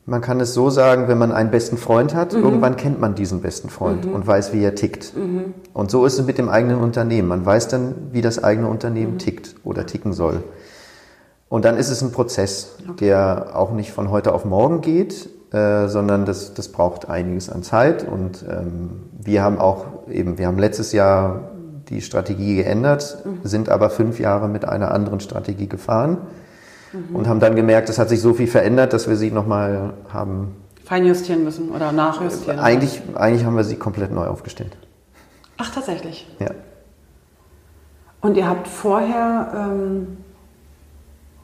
man kann es so sagen, wenn man einen besten Freund hat, mhm. irgendwann kennt man diesen besten Freund mhm. und weiß, wie er tickt. Mhm. Und so ist es mit dem eigenen Unternehmen. Man weiß dann, wie das eigene Unternehmen mhm. tickt oder ticken soll. Und dann ist es ein Prozess, okay. der auch nicht von heute auf morgen geht, äh, sondern das, das braucht einiges an Zeit. Und ähm, wir haben auch eben, wir haben letztes Jahr die Strategie geändert, mhm. sind aber fünf Jahre mit einer anderen Strategie gefahren mhm. und haben dann gemerkt, es hat sich so viel verändert, dass wir sie nochmal haben. Feinjustieren müssen oder nachjustieren? Eigentlich, eigentlich haben wir sie komplett neu aufgestellt. Ach, tatsächlich? Ja. Und ihr habt vorher ähm,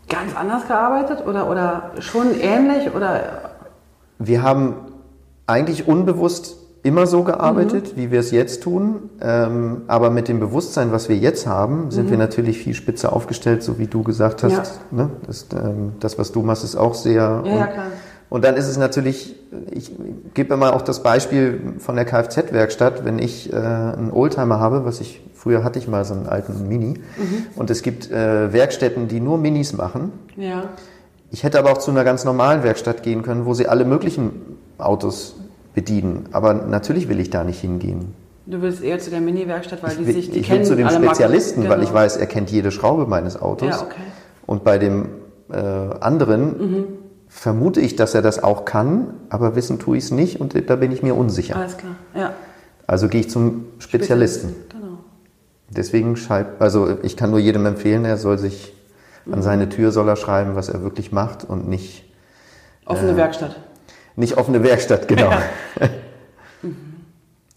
ganz anders gearbeitet oder, oder schon ähnlich? Oder? Wir haben eigentlich unbewusst immer so gearbeitet, mhm. wie wir es jetzt tun. Ähm, aber mit dem Bewusstsein, was wir jetzt haben, sind mhm. wir natürlich viel spitzer aufgestellt, so wie du gesagt hast. Ja. Ne? Das, ähm, das, was du machst, ist auch sehr. Ja, und, ja, klar. Und dann ist es natürlich, ich gebe immer auch das Beispiel von der Kfz-Werkstatt, wenn ich äh, einen Oldtimer habe, was ich, früher hatte ich mal so einen alten Mini, mhm. und es gibt äh, Werkstätten, die nur Minis machen. Ja. Ich hätte aber auch zu einer ganz normalen Werkstatt gehen können, wo sie alle möglichen Autos bedienen. Aber natürlich will ich da nicht hingehen. Du willst eher zu der Mini-Werkstatt, weil ich die will, sich die ich kennen. Ich will zu dem Spezialisten, genau. weil ich weiß, er kennt jede Schraube meines Autos. Ja, okay. Und bei dem äh, anderen mhm. vermute ich, dass er das auch kann, aber wissen tue ich es nicht und da bin ich mir unsicher. Alles klar, ja. Also gehe ich zum Spezialisten. Spezialisten genau. Deswegen schreibt, also ich kann nur jedem empfehlen, er soll sich an seine Tür soll er schreiben, was er wirklich macht und nicht offene äh, Werkstatt. Nicht offene Werkstatt, genau. Ja.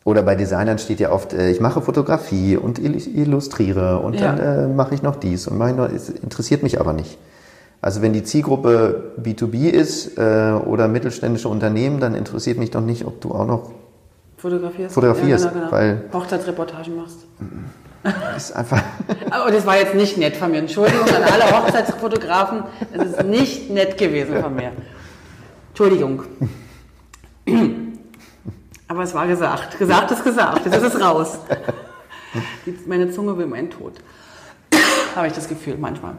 Oder bei Designern steht ja oft, äh, ich mache Fotografie und illustriere und ja. dann äh, mache ich noch dies und mache ich noch, es interessiert mich aber nicht. Also wenn die Zielgruppe B2B ist äh, oder mittelständische Unternehmen, dann interessiert mich doch nicht, ob du auch noch fotografierst, fotografierst ja, genau, genau. weil Hochzeitsreportagen machst. Ist einfach. Aber das war jetzt nicht nett von mir. Entschuldigung an alle Hochzeitsfotografen. Es ist nicht nett gewesen von mir. Entschuldigung. Aber es war gesagt. Gesagt ist gesagt. Jetzt ist es raus. Meine Zunge will meinen Tod. Habe ich das Gefühl manchmal.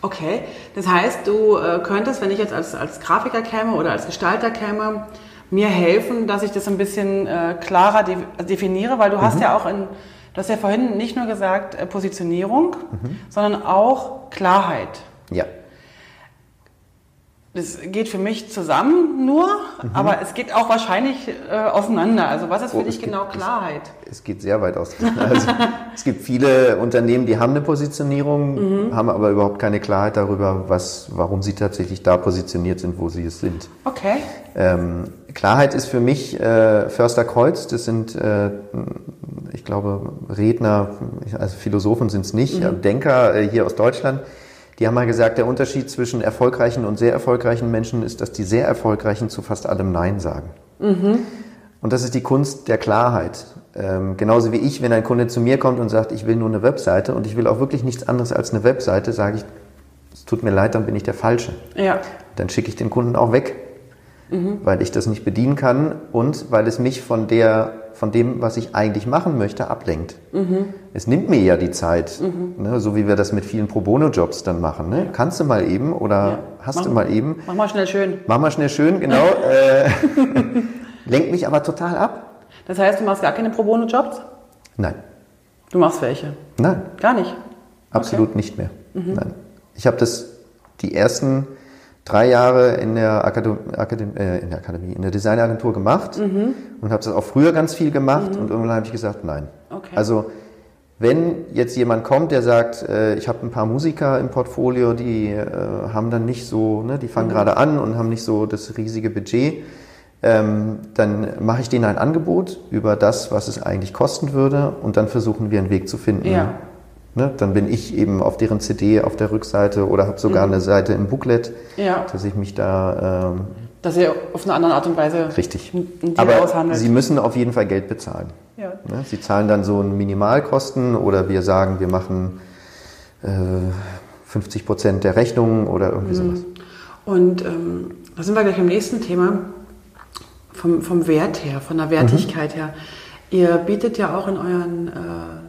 Okay, das heißt, du äh, könntest, wenn ich jetzt als, als Grafiker käme oder als Gestalter käme, mir helfen, dass ich das ein bisschen äh, klarer de definiere, weil du mhm. hast ja auch in, du hast ja vorhin nicht nur gesagt äh, Positionierung, mhm. sondern auch Klarheit. Ja. das geht für mich zusammen nur, mhm. aber es geht auch wahrscheinlich äh, auseinander. Also was ist für oh, dich genau geht, Klarheit? Es, es, geht sehr weit auseinander. Also, es gibt viele Unternehmen, die haben eine Positionierung, mhm. haben aber überhaupt keine Klarheit darüber, was, warum sie tatsächlich da positioniert sind, wo sie es sind. Okay. Ähm, Klarheit ist für mich äh, Förster Kreuz. Das sind, äh, ich glaube, Redner, also Philosophen sind es nicht, mhm. Denker äh, hier aus Deutschland die haben mal gesagt, der Unterschied zwischen erfolgreichen und sehr erfolgreichen Menschen ist, dass die sehr erfolgreichen zu fast allem Nein sagen. Mhm. Und das ist die Kunst der Klarheit. Ähm, genauso wie ich, wenn ein Kunde zu mir kommt und sagt, ich will nur eine Webseite und ich will auch wirklich nichts anderes als eine Webseite, sage ich, es tut mir leid, dann bin ich der Falsche. Ja. Dann schicke ich den Kunden auch weg, mhm. weil ich das nicht bedienen kann und weil es mich von der von dem, was ich eigentlich machen möchte, ablenkt. Mhm. Es nimmt mir ja die Zeit, mhm. ne, so wie wir das mit vielen Pro Bono-Jobs dann machen. Ne? Kannst du mal eben oder ja. hast mach, du mal eben. Mach mal schnell schön. Mach mal schnell schön, genau. äh, lenkt mich aber total ab. Das heißt, du machst gar keine Pro Bono-Jobs? Nein. Du machst welche? Nein. Gar nicht? Absolut okay. nicht mehr. Mhm. Nein. Ich habe das die ersten drei Jahre in der, Akademie, Akademie, äh, in der Akademie, in der Designagentur gemacht mhm. und habe das auch früher ganz viel gemacht mhm. und irgendwann habe ich gesagt, nein. Okay. Also wenn jetzt jemand kommt, der sagt, äh, ich habe ein paar Musiker im Portfolio, die äh, haben dann nicht so, ne, die fangen mhm. gerade an und haben nicht so das riesige Budget, ähm, dann mache ich denen ein Angebot über das, was es eigentlich kosten würde und dann versuchen wir einen Weg zu finden, ja. Ne? Dann bin ich eben auf deren CD auf der Rückseite oder habe sogar mhm. eine Seite im Booklet, ja. dass ich mich da. Ähm, dass ihr auf eine andere Art und Weise richtig. Aber aushandelt. Sie müssen auf jeden Fall Geld bezahlen. Ja. Ne? Sie zahlen dann so Minimalkosten oder wir sagen, wir machen äh, 50 Prozent der Rechnungen oder irgendwie mhm. sowas. Und ähm, da sind wir gleich beim nächsten Thema. Vom, vom Wert her, von der Wertigkeit mhm. her. Ihr bietet ja auch in euren äh,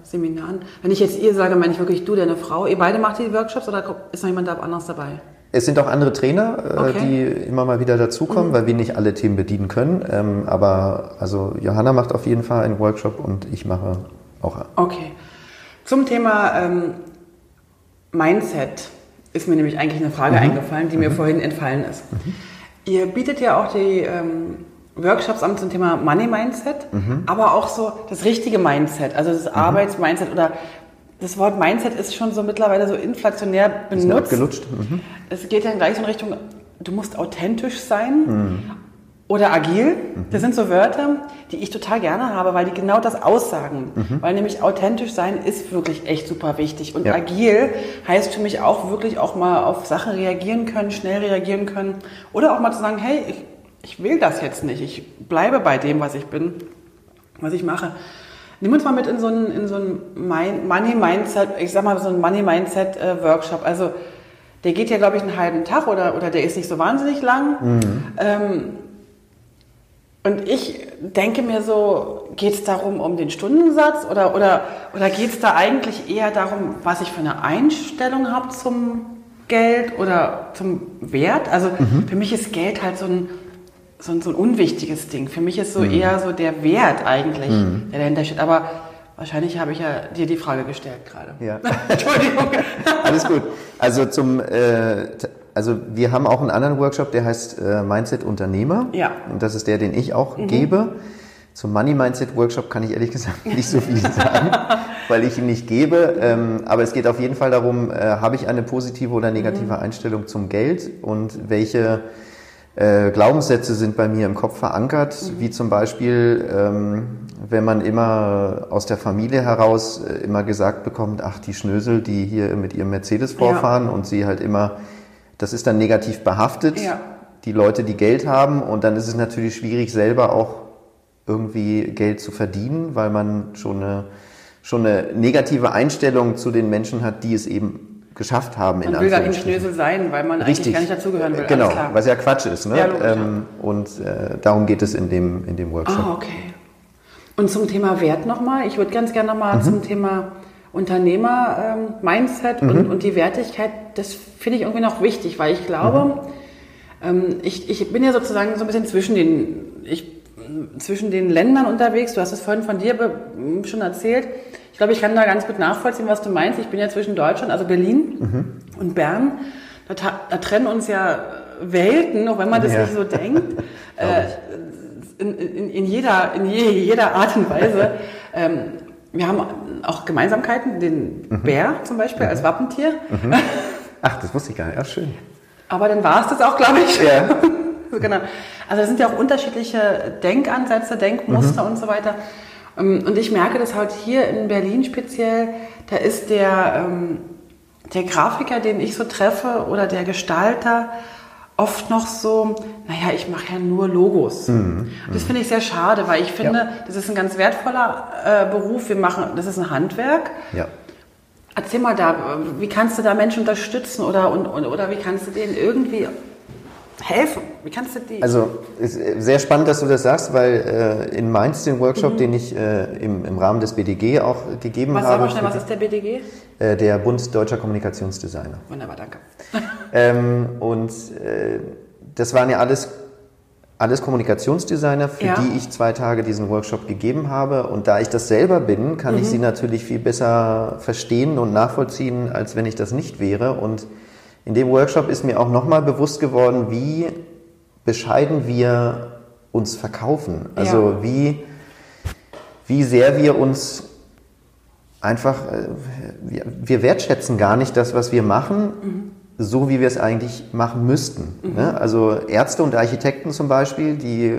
Seminaren. Wenn ich jetzt ihr sage, meine ich wirklich du, deine Frau. Ihr beide macht die Workshops oder ist noch jemand anderes dabei? Es sind auch andere Trainer, äh, okay. die immer mal wieder dazukommen, mhm. weil wir nicht alle Themen bedienen können. Ähm, aber also Johanna macht auf jeden Fall einen Workshop und ich mache auch. Okay. Zum Thema ähm, Mindset ist mir nämlich eigentlich eine Frage mhm. eingefallen, die mir mhm. vorhin entfallen ist. Mhm. Ihr bietet ja auch die ähm, Workshops an zum Thema Money Mindset, mhm. aber auch so das richtige Mindset, also das mhm. Arbeitsmindset oder das Wort Mindset ist schon so mittlerweile so inflationär benutzt. Gelutscht. Mhm. Es geht dann gleich so in Richtung, du musst authentisch sein mhm. oder agil. Mhm. Das sind so Wörter, die ich total gerne habe, weil die genau das aussagen. Mhm. Weil nämlich authentisch sein ist wirklich echt super wichtig. Und ja. agil heißt für mich auch wirklich auch mal auf Sachen reagieren können, schnell reagieren können oder auch mal zu sagen, hey, ich ich will das jetzt nicht, ich bleibe bei dem, was ich bin, was ich mache. Nimm uns mal mit in so einen, in so einen Money Mindset, ich sag mal so einen Money Mindset äh, Workshop. Also der geht ja, glaube ich, einen halben Tag oder, oder der ist nicht so wahnsinnig lang. Mhm. Ähm, und ich denke mir so, geht es darum um den Stundensatz oder, oder, oder geht es da eigentlich eher darum, was ich für eine Einstellung habe zum Geld oder zum Wert? Also mhm. für mich ist Geld halt so ein so, ein, so ein unwichtiges Ding. Für mich ist so mhm. eher so der Wert eigentlich, mhm. der dahinter steht. Aber wahrscheinlich habe ich ja dir die Frage gestellt gerade. Ja. Entschuldigung. Alles gut. Also zum, äh, also wir haben auch einen anderen Workshop, der heißt äh, Mindset Unternehmer. Ja. Und das ist der, den ich auch mhm. gebe. Zum Money Mindset Workshop kann ich ehrlich gesagt nicht so viel sagen, weil ich ihn nicht gebe. Ähm, aber es geht auf jeden Fall darum, äh, habe ich eine positive oder negative mhm. Einstellung zum Geld und welche äh, Glaubenssätze sind bei mir im Kopf verankert, mhm. wie zum Beispiel, ähm, wenn man immer aus der Familie heraus äh, immer gesagt bekommt, ach, die Schnösel, die hier mit ihrem Mercedes vorfahren ja. und sie halt immer, das ist dann negativ behaftet, ja. die Leute, die Geld haben und dann ist es natürlich schwierig, selber auch irgendwie Geld zu verdienen, weil man schon eine, schon eine negative Einstellung zu den Menschen hat, die es eben geschafft haben. Man will gar kein Schnösel sein, weil man Richtig. eigentlich gar nicht dazugehören will. Genau, was ja Quatsch ist. Ne? Ja, logisch, ähm, und äh, darum geht es in dem, in dem Workshop. Ah, okay. Und zum Thema Wert nochmal. Ich würde ganz gerne nochmal mhm. zum Thema Unternehmer-Mindset ähm, mhm. und, und die Wertigkeit, das finde ich irgendwie noch wichtig, weil ich glaube, mhm. ähm, ich, ich bin ja sozusagen so ein bisschen zwischen den, ich, zwischen den Ländern unterwegs. Du hast es vorhin von dir schon erzählt glaube, ich kann da ganz gut nachvollziehen, was du meinst. Ich bin ja zwischen Deutschland, also Berlin mhm. und Bern. Da, da, trennen uns ja Welten, auch wenn man das ja. nicht so denkt, äh, in, in, in, jeder, in je, jeder Art und Weise. ähm, wir haben auch Gemeinsamkeiten, den mhm. Bär zum Beispiel mhm. als Wappentier. Mhm. Ach, das wusste ich gar nicht. Ach, schön. Aber dann war es das auch, glaube ich. Ja. genau. Also es sind ja auch unterschiedliche Denkansätze, Denkmuster mhm. und so weiter. Ähm, und ich merke das halt hier in Berlin speziell, da ist der, ähm, der Grafiker, den ich so treffe, oder der Gestalter, oft noch so, naja, ich mache ja nur Logos. Mhm. Das finde ich sehr schade, weil ich finde, ja. das ist ein ganz wertvoller äh, Beruf. Wir machen, das ist ein Handwerk. Ja. Erzähl mal da, wie kannst du da Menschen unterstützen oder, und, oder wie kannst du denen irgendwie helfen? Wie kannst du die? Also ist sehr spannend, dass du das sagst, weil äh, in Mainz den Workshop, mhm. den ich äh, im, im Rahmen des BDG auch gegeben was, habe. Schnell, was ist der BDG? Äh, der Bund Deutscher Kommunikationsdesigner. Wunderbar, danke. ähm, und äh, das waren ja alles alles Kommunikationsdesigner, für ja. die ich zwei Tage diesen Workshop gegeben habe. Und da ich das selber bin, kann mhm. ich sie natürlich viel besser verstehen und nachvollziehen, als wenn ich das nicht wäre. Und in dem Workshop ist mir auch nochmal bewusst geworden, wie bescheiden wir uns verkaufen. Also ja. wie, wie sehr wir uns einfach, äh, wir wertschätzen gar nicht das, was wir machen, mhm. so wie wir es eigentlich machen müssten. Mhm. Ne? Also Ärzte und Architekten zum Beispiel, die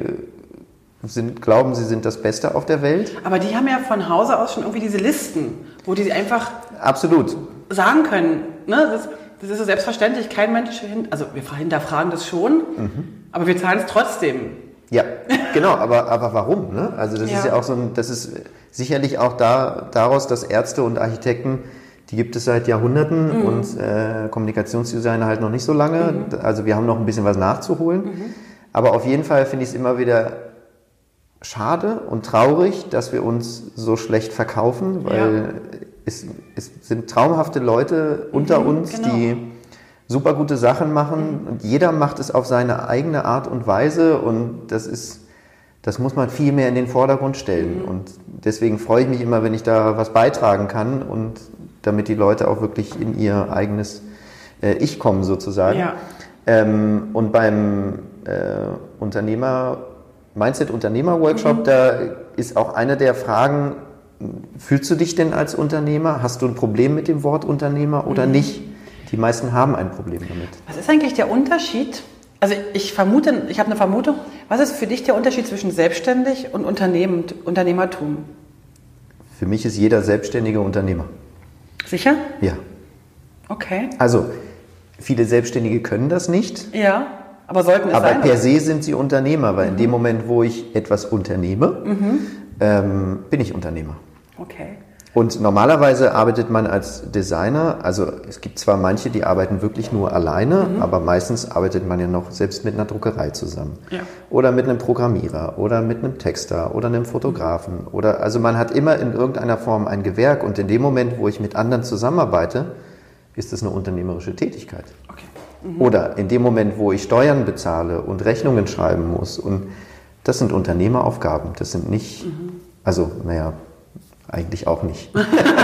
sind, glauben, sie sind das Beste auf der Welt. Aber die haben ja von Hause aus schon irgendwie diese Listen, wo die einfach Absolut. sagen können. Ne? Das, das ist so selbstverständlich, kein Mensch, also wir hinterfragen das schon, mhm. aber wir zahlen es trotzdem. Ja, genau, aber, aber warum? Ne? Also das ja. ist ja auch so ein, das ist sicherlich auch da, daraus, dass Ärzte und Architekten, die gibt es seit Jahrhunderten mhm. und äh, Kommunikationsdesigner halt noch nicht so lange. Mhm. Also wir haben noch ein bisschen was nachzuholen. Mhm. Aber auf jeden Fall finde ich es immer wieder schade und traurig, dass wir uns so schlecht verkaufen, weil ja es, es sind traumhafte Leute unter mhm, uns, genau. die super gute Sachen machen und jeder macht es auf seine eigene Art und Weise und das ist, das muss man viel mehr in den Vordergrund stellen mhm. und deswegen freue ich mich immer, wenn ich da was beitragen kann und damit die Leute auch wirklich in ihr eigenes äh, Ich kommen sozusagen. Ja. Ähm, und beim äh, Unternehmer, Mindset Unternehmer Workshop, mhm. da ist auch eine der Fragen, Fühlst du dich denn als Unternehmer? Hast du ein Problem mit dem Wort Unternehmer oder mhm. nicht? Die meisten haben ein Problem damit. Was ist eigentlich der Unterschied? Also ich vermute, ich habe eine Vermutung. Was ist für dich der Unterschied zwischen selbstständig und Unternehmen, Unternehmertum? Für mich ist jeder selbstständige Unternehmer. Sicher? Ja. Okay. Also viele Selbstständige können das nicht. Ja, aber sollten es aber sein. Aber per se sind sie Unternehmer, weil mhm. in dem Moment, wo ich etwas unternehme, mhm. ähm, bin ich Unternehmer. Okay. Und normalerweise arbeitet man als Designer, also es gibt zwar manche, die arbeiten wirklich nur alleine, mhm. aber meistens arbeitet man ja noch selbst mit einer Druckerei zusammen. Ja. Oder mit einem Programmierer oder mit einem Texter oder einem Fotografen. Mhm. Oder also man hat immer in irgendeiner Form ein Gewerk und in dem Moment, wo ich mit anderen zusammenarbeite, ist das eine unternehmerische Tätigkeit. Okay. Mhm. Oder in dem Moment, wo ich Steuern bezahle und Rechnungen schreiben muss. Und das sind Unternehmeraufgaben. Das sind nicht, mhm. also naja, eigentlich auch nicht.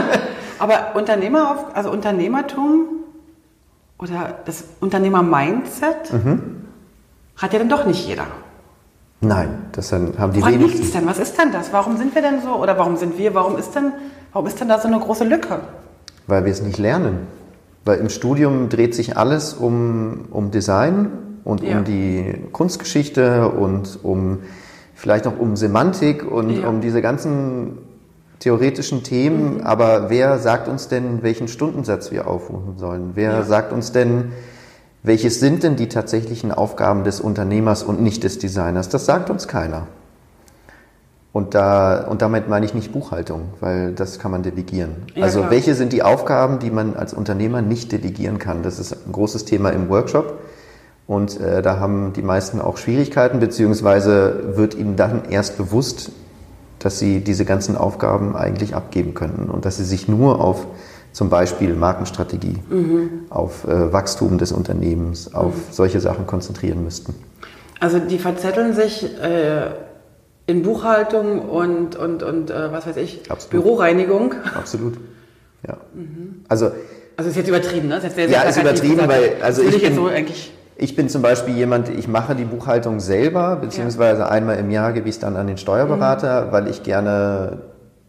Aber Unternehmer, also Unternehmertum oder das Unternehmer-Mindset mhm. hat ja dann doch nicht jeder. Nein, das haben die Woran wenigsten. liegt denn? Was ist denn das? Warum sind wir denn so? Oder warum sind wir? Warum ist denn, warum ist denn da so eine große Lücke? Weil wir es nicht lernen. Weil im Studium dreht sich alles um, um Design und ja. um die Kunstgeschichte und um vielleicht auch um Semantik und ja. um diese ganzen theoretischen Themen, mhm. aber wer sagt uns denn, welchen Stundensatz wir aufrufen sollen? Wer ja. sagt uns denn, welches sind denn die tatsächlichen Aufgaben des Unternehmers und nicht des Designers? Das sagt uns keiner. Und, da, und damit meine ich nicht Buchhaltung, weil das kann man delegieren. Ja, also klar. welche sind die Aufgaben, die man als Unternehmer nicht delegieren kann? Das ist ein großes Thema im Workshop. Und äh, da haben die meisten auch Schwierigkeiten, beziehungsweise wird ihnen dann erst bewusst, dass sie diese ganzen Aufgaben eigentlich abgeben können und dass sie sich nur auf zum Beispiel Markenstrategie, mhm. auf äh, Wachstum des Unternehmens, auf mhm. solche Sachen konzentrieren müssten. Also die verzetteln sich äh, in Buchhaltung und, und, und äh, was weiß ich, Absolut. Büroreinigung. Absolut. Ja. Mhm. Also, also ist jetzt übertrieben, ne? Ist jetzt sehr, sehr ja, ist übertrieben, weil also ich, bin, so eigentlich Ich bin zum Beispiel jemand, ich mache die Buchhaltung selber, beziehungsweise ja. einmal im Jahr gebe ich es dann an den Steuerberater, mhm. weil ich gerne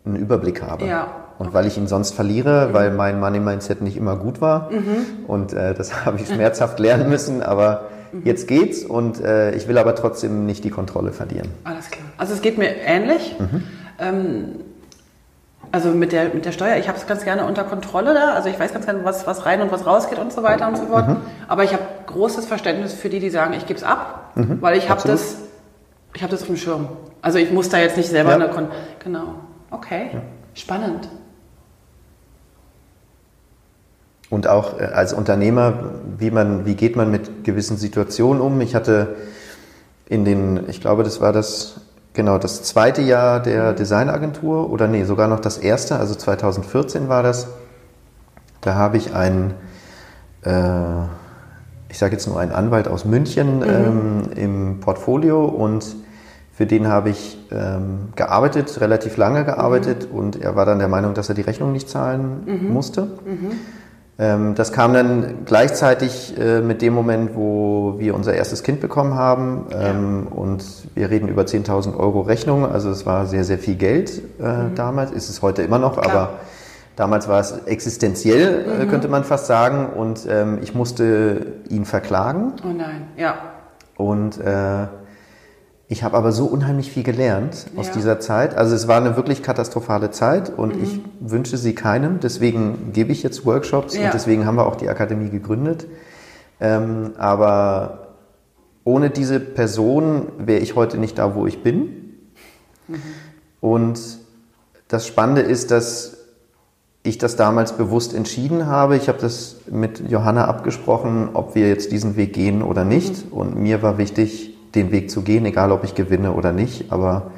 einen Überblick habe. Ja. Und weil ich ihn sonst verliere, mhm. weil mein Money-Mindset nicht immer gut war. Mhm. Und äh, das habe ich schmerzhaft lernen müssen, aber mhm. jetzt geht's und äh, ich will aber trotzdem nicht die Kontrolle verlieren. Alles klar. Also es geht mir ähnlich. Mhm. Ähm, also mit der, mit der Steuer, ich habe es ganz gerne unter Kontrolle da. Also ich weiß ganz gerne, was, was rein und was rausgeht und so weiter und so fort. Mhm. Aber ich habe großes Verständnis für die, die sagen, ich gebe es ab, mhm. weil ich habe das, ich habe das auf dem Schirm. Also ich muss da jetzt nicht selber ja. eine Kon Genau. Okay. Ja. Spannend. Und auch äh, als Unternehmer, wie, man, wie geht man mit gewissen Situationen um? Ich hatte in den, ich glaube, das war das Genau, das zweite Jahr der Designagentur oder nee, sogar noch das erste, also 2014 war das. Da habe ich einen, äh, ich sage jetzt nur einen Anwalt aus München mhm. ähm, im Portfolio und für den habe ich ähm, gearbeitet, relativ lange gearbeitet mhm. und er war dann der Meinung, dass er die Rechnung nicht zahlen mhm. musste. Ähm, das kam dann gleichzeitig äh, mit dem Moment, wo wir unser erstes Kind bekommen haben. Ähm, ja. Und wir reden über 10.000 Euro Rechnung. Also es war sehr, sehr viel Geld äh, mhm. damals. Ist es heute immer noch, Klar. aber damals war es existenziell, äh, mhm. könnte man fast sagen. Und ähm, ich musste ihn verklagen. Oh nein, ja. Und äh, ich habe aber so unheimlich viel gelernt aus ja. dieser Zeit. Also es war eine wirklich katastrophale Zeit und mhm. ich wünsche sie keinem. Deswegen gebe ich jetzt Workshops ja. und deswegen haben wir auch die Akademie gegründet. Ähm, aber ohne diese Person wäre ich heute nicht da, wo ich bin. Mhm. Und das Spannende ist, dass ich das damals bewusst entschieden habe. Ich habe das mit Johanna abgesprochen, ob wir jetzt diesen Weg gehen oder nicht. Mhm. Und mir war wichtig, den Weg zu gehen, egal ob ich gewinne oder nicht. Aber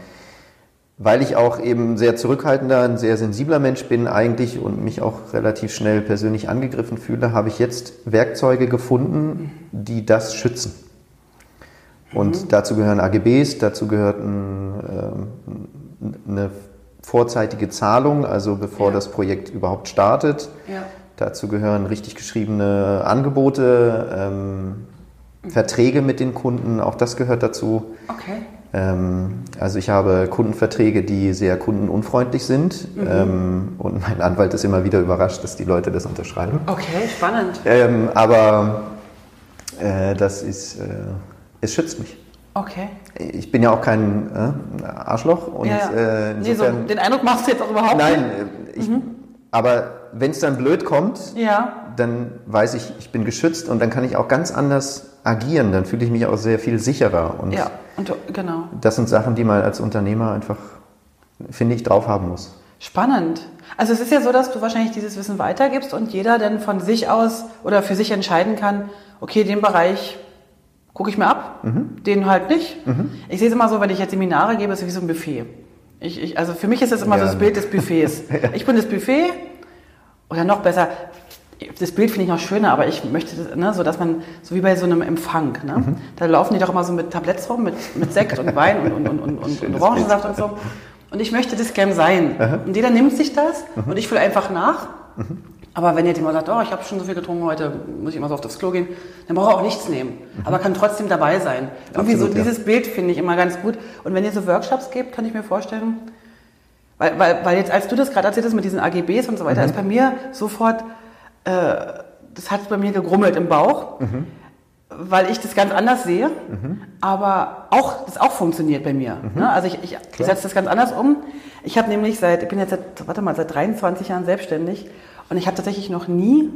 weil ich auch eben sehr zurückhaltender, ein sehr sensibler Mensch bin eigentlich und mich auch relativ schnell persönlich angegriffen fühle, habe ich jetzt Werkzeuge gefunden, die das schützen. Und mhm. dazu gehören AGBs, dazu gehört ein, äh, eine vorzeitige Zahlung, also bevor ja. das Projekt überhaupt startet. Ja. Dazu gehören richtig geschriebene Angebote, ähm, Verträge mit den Kunden, auch das gehört dazu. Okay. Ähm, also ich habe Kundenverträge, die sehr kundenunfreundlich sind. Mhm. Ähm, und mein Anwalt ist immer wieder überrascht, dass die Leute das unterschreiben. Okay, spannend. Ähm, aber äh, das ist, äh, es schützt mich. Okay. Ich bin ja auch kein äh, Arschloch. Und, ja, ja. Äh, nee, so, den Eindruck machst du jetzt auch überhaupt nein, nicht. Nein, äh, mhm. aber wenn es dann blöd kommt, ja. Dann weiß ich, ich bin geschützt und dann kann ich auch ganz anders agieren, dann fühle ich mich auch sehr viel sicherer. Und ja, und, genau. Das sind Sachen, die man als Unternehmer einfach, finde ich, drauf haben muss. Spannend. Also es ist ja so, dass du wahrscheinlich dieses Wissen weitergibst und jeder dann von sich aus oder für sich entscheiden kann, okay, den Bereich gucke ich mir ab, mhm. den halt nicht. Mhm. Ich sehe es immer so, wenn ich jetzt Seminare gebe, ist es wie so ein Buffet. Ich, ich, also für mich ist es immer ja. so das Bild des Buffets. ja. Ich bin das Buffet oder noch besser, das Bild finde ich noch schöner, aber ich möchte, ne, so dass man, so wie bei so einem Empfang, ne? Mhm. da laufen die doch immer so mit Tabletts rum, mit, mit Sekt und Wein und, und, und, und, und Orangensaft und so. Und ich möchte das gern sein. Aha. Und jeder nimmt sich das mhm. und ich fühle einfach nach. Mhm. Aber wenn jetzt jemand sagt, oh, ich habe schon so viel getrunken heute, muss ich immer so auf das Klo gehen, dann braucht er auch nichts nehmen. Mhm. Aber kann trotzdem dabei sein. Irgendwie Absolut, so ja. dieses Bild finde ich immer ganz gut. Und wenn ihr so Workshops gebt, kann ich mir vorstellen, weil, weil, weil jetzt, als du das gerade erzählt hast mit diesen AGBs und so weiter, mhm. ist bei mir sofort das hat bei mir gegrummelt im Bauch, mhm. weil ich das ganz anders sehe, mhm. aber auch das auch funktioniert bei mir. Mhm. Ne? Also ich, ich setze das ganz anders um. Ich habe nämlich seit, ich bin jetzt seit, warte mal, seit 23 Jahren selbstständig und ich habe tatsächlich noch nie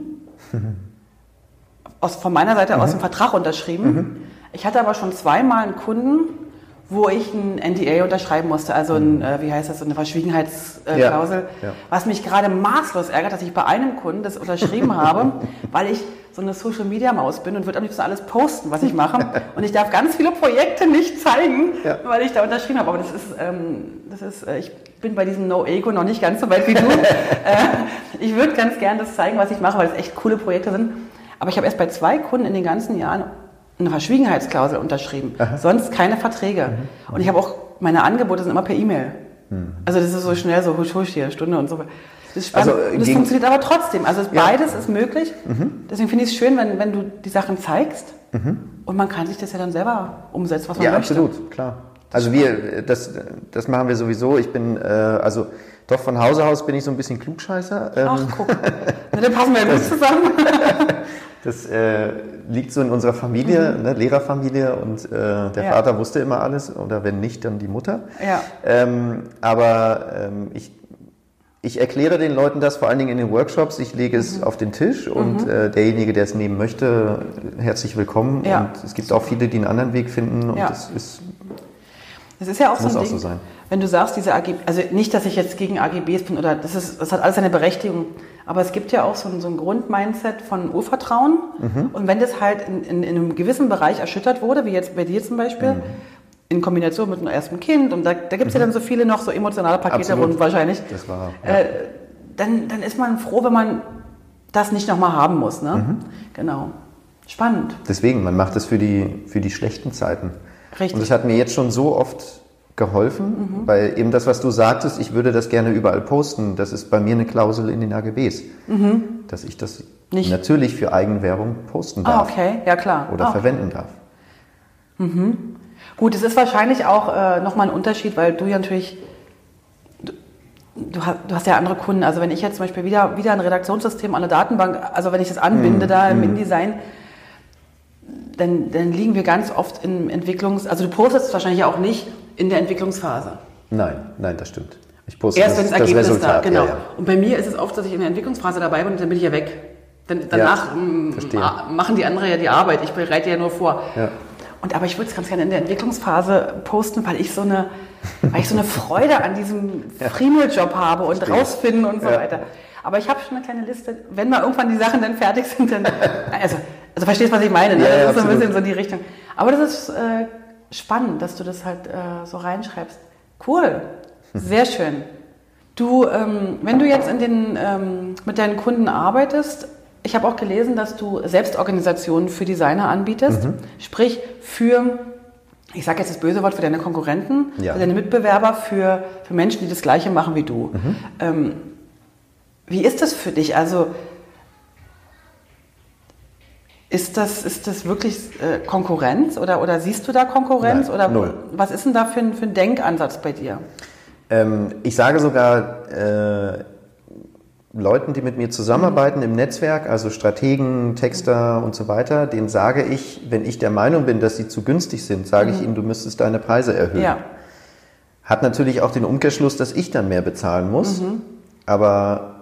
aus, von meiner Seite aus mhm. einen Vertrag unterschrieben. Ich hatte aber schon zweimal einen Kunden, wo ich ein NDA unterschreiben musste, also ein, äh, wie heißt das, so eine Verschwiegenheitsklausel, ja, ja. was mich gerade maßlos ärgert, dass ich bei einem Kunden das unterschrieben habe, weil ich so eine Social Media Maus bin und würde am liebsten alles posten, was ich mache. Und ich darf ganz viele Projekte nicht zeigen, ja. weil ich da unterschrieben habe. Aber das ist, ähm, das ist, äh, ich bin bei diesem No Ego noch nicht ganz so weit wie du. äh, ich würde ganz gern das zeigen, was ich mache, weil es echt coole Projekte sind. Aber ich habe erst bei zwei Kunden in den ganzen Jahren eine Verschwiegenheitsklausel unterschrieben. Aha. Sonst keine Verträge. Mhm. Und ich habe auch, meine Angebote sind immer per E-Mail. Mhm. Also das ist so schnell, so husch husch hier, Stunde und so. Das ist. Also, das funktioniert aber trotzdem. Also ja. beides ist möglich. Mhm. Deswegen finde ich es schön, wenn, wenn du die Sachen zeigst. Mhm. Und man kann sich das ja dann selber umsetzen, was man ja, möchte. Ja, absolut, klar. Also wir, das, das machen wir sowieso. Ich bin, äh, also doch von Hause aus bin ich so ein bisschen Klugscheißer. Ach, ähm, guck. Na, dann passen wir ja gut zusammen. das äh, liegt so in unserer Familie, mhm. ne, Lehrerfamilie und äh, der ja. Vater wusste immer alles oder wenn nicht, dann die Mutter. Ja. Ähm, aber ähm, ich ich erkläre den Leuten das vor allen Dingen in den Workshops. Ich lege es mhm. auf den Tisch und mhm. äh, derjenige, der es nehmen möchte, herzlich willkommen. Ja. Und es gibt auch viele, die einen anderen Weg finden und ja. das ist. Das ist ja auch so ein Ding, so sein. Wenn du sagst, diese AGB, also nicht, dass ich jetzt gegen AGBs bin oder das ist, das hat alles seine Berechtigung, aber es gibt ja auch so ein, so ein Grundmindset von Urvertrauen mhm. und wenn das halt in, in, in, einem gewissen Bereich erschüttert wurde, wie jetzt bei dir zum Beispiel, mhm in Kombination mit einem ersten Kind und da, da gibt es mhm. ja dann so viele noch so emotionale Pakete rund wahrscheinlich. Das war, ja. äh, dann, dann ist man froh, wenn man das nicht nochmal haben muss. Ne? Mhm. Genau. Spannend. Deswegen, man macht es für die, für die schlechten Zeiten. Richtig. Und das hat mir jetzt schon so oft geholfen, mhm. weil eben das, was du sagtest, ich würde das gerne überall posten, das ist bei mir eine Klausel in den AGBs, mhm. dass ich das Nicht. natürlich für Eigenwerbung posten ah, darf. Ah, okay, ja klar. Oder ah, okay. verwenden darf. Mhm. Gut, es ist wahrscheinlich auch äh, nochmal ein Unterschied, weil du ja natürlich, du, du, hast, du, hast, ja andere Kunden. Also wenn ich jetzt zum Beispiel wieder, wieder ein Redaktionssystem an der Datenbank, also wenn ich das anbinde mm, da im mm. InDesign, dann, dann liegen wir ganz oft im Entwicklungs-, also du postest es wahrscheinlich auch nicht in der Entwicklungsphase. Nein, nein, das stimmt. Ich poste Erst das, wenn das Ergebnis das Resultat, da, genau. Ja, ja. Und bei mir ist es oft, dass ich in der Entwicklungsphase dabei bin und dann bin ich ja weg. Dann, danach ja, machen die anderen ja die Arbeit. Ich bereite ja nur vor. Und aber ich würde es ganz gerne in der Entwicklungsphase posten, weil ich so eine, weil ich so eine Freude an diesem ja. Fremel-Job habe und Verstehe. rausfinden und so weiter. Aber ich habe schon eine kleine Liste, wenn mal irgendwann die Sachen dann fertig sind, dann, also, also verstehst du, was ich meine, ne? Das ist so ein bisschen so die Richtung. Aber das ist äh, spannend, dass du das halt äh, so reinschreibst. Cool, sehr schön. Du, ähm, wenn du jetzt in den, ähm, mit deinen Kunden arbeitest, ich habe auch gelesen, dass du Selbstorganisationen für Designer anbietest, mhm. sprich für, ich sage jetzt das böse Wort, für deine Konkurrenten, ja. für deine Mitbewerber, für, für Menschen, die das Gleiche machen wie du. Mhm. Ähm, wie ist das für dich? Also ist das, ist das wirklich äh, Konkurrenz oder, oder siehst du da Konkurrenz? Nein, oder null. was ist denn da für ein, für ein Denkansatz bei dir? Ähm, ich sage sogar, äh, Leuten, die mit mir zusammenarbeiten im Netzwerk, also Strategen, Texter und so weiter, denen sage ich, wenn ich der Meinung bin, dass sie zu günstig sind, sage mhm. ich ihnen, du müsstest deine Preise erhöhen. Ja. Hat natürlich auch den Umkehrschluss, dass ich dann mehr bezahlen muss, mhm. aber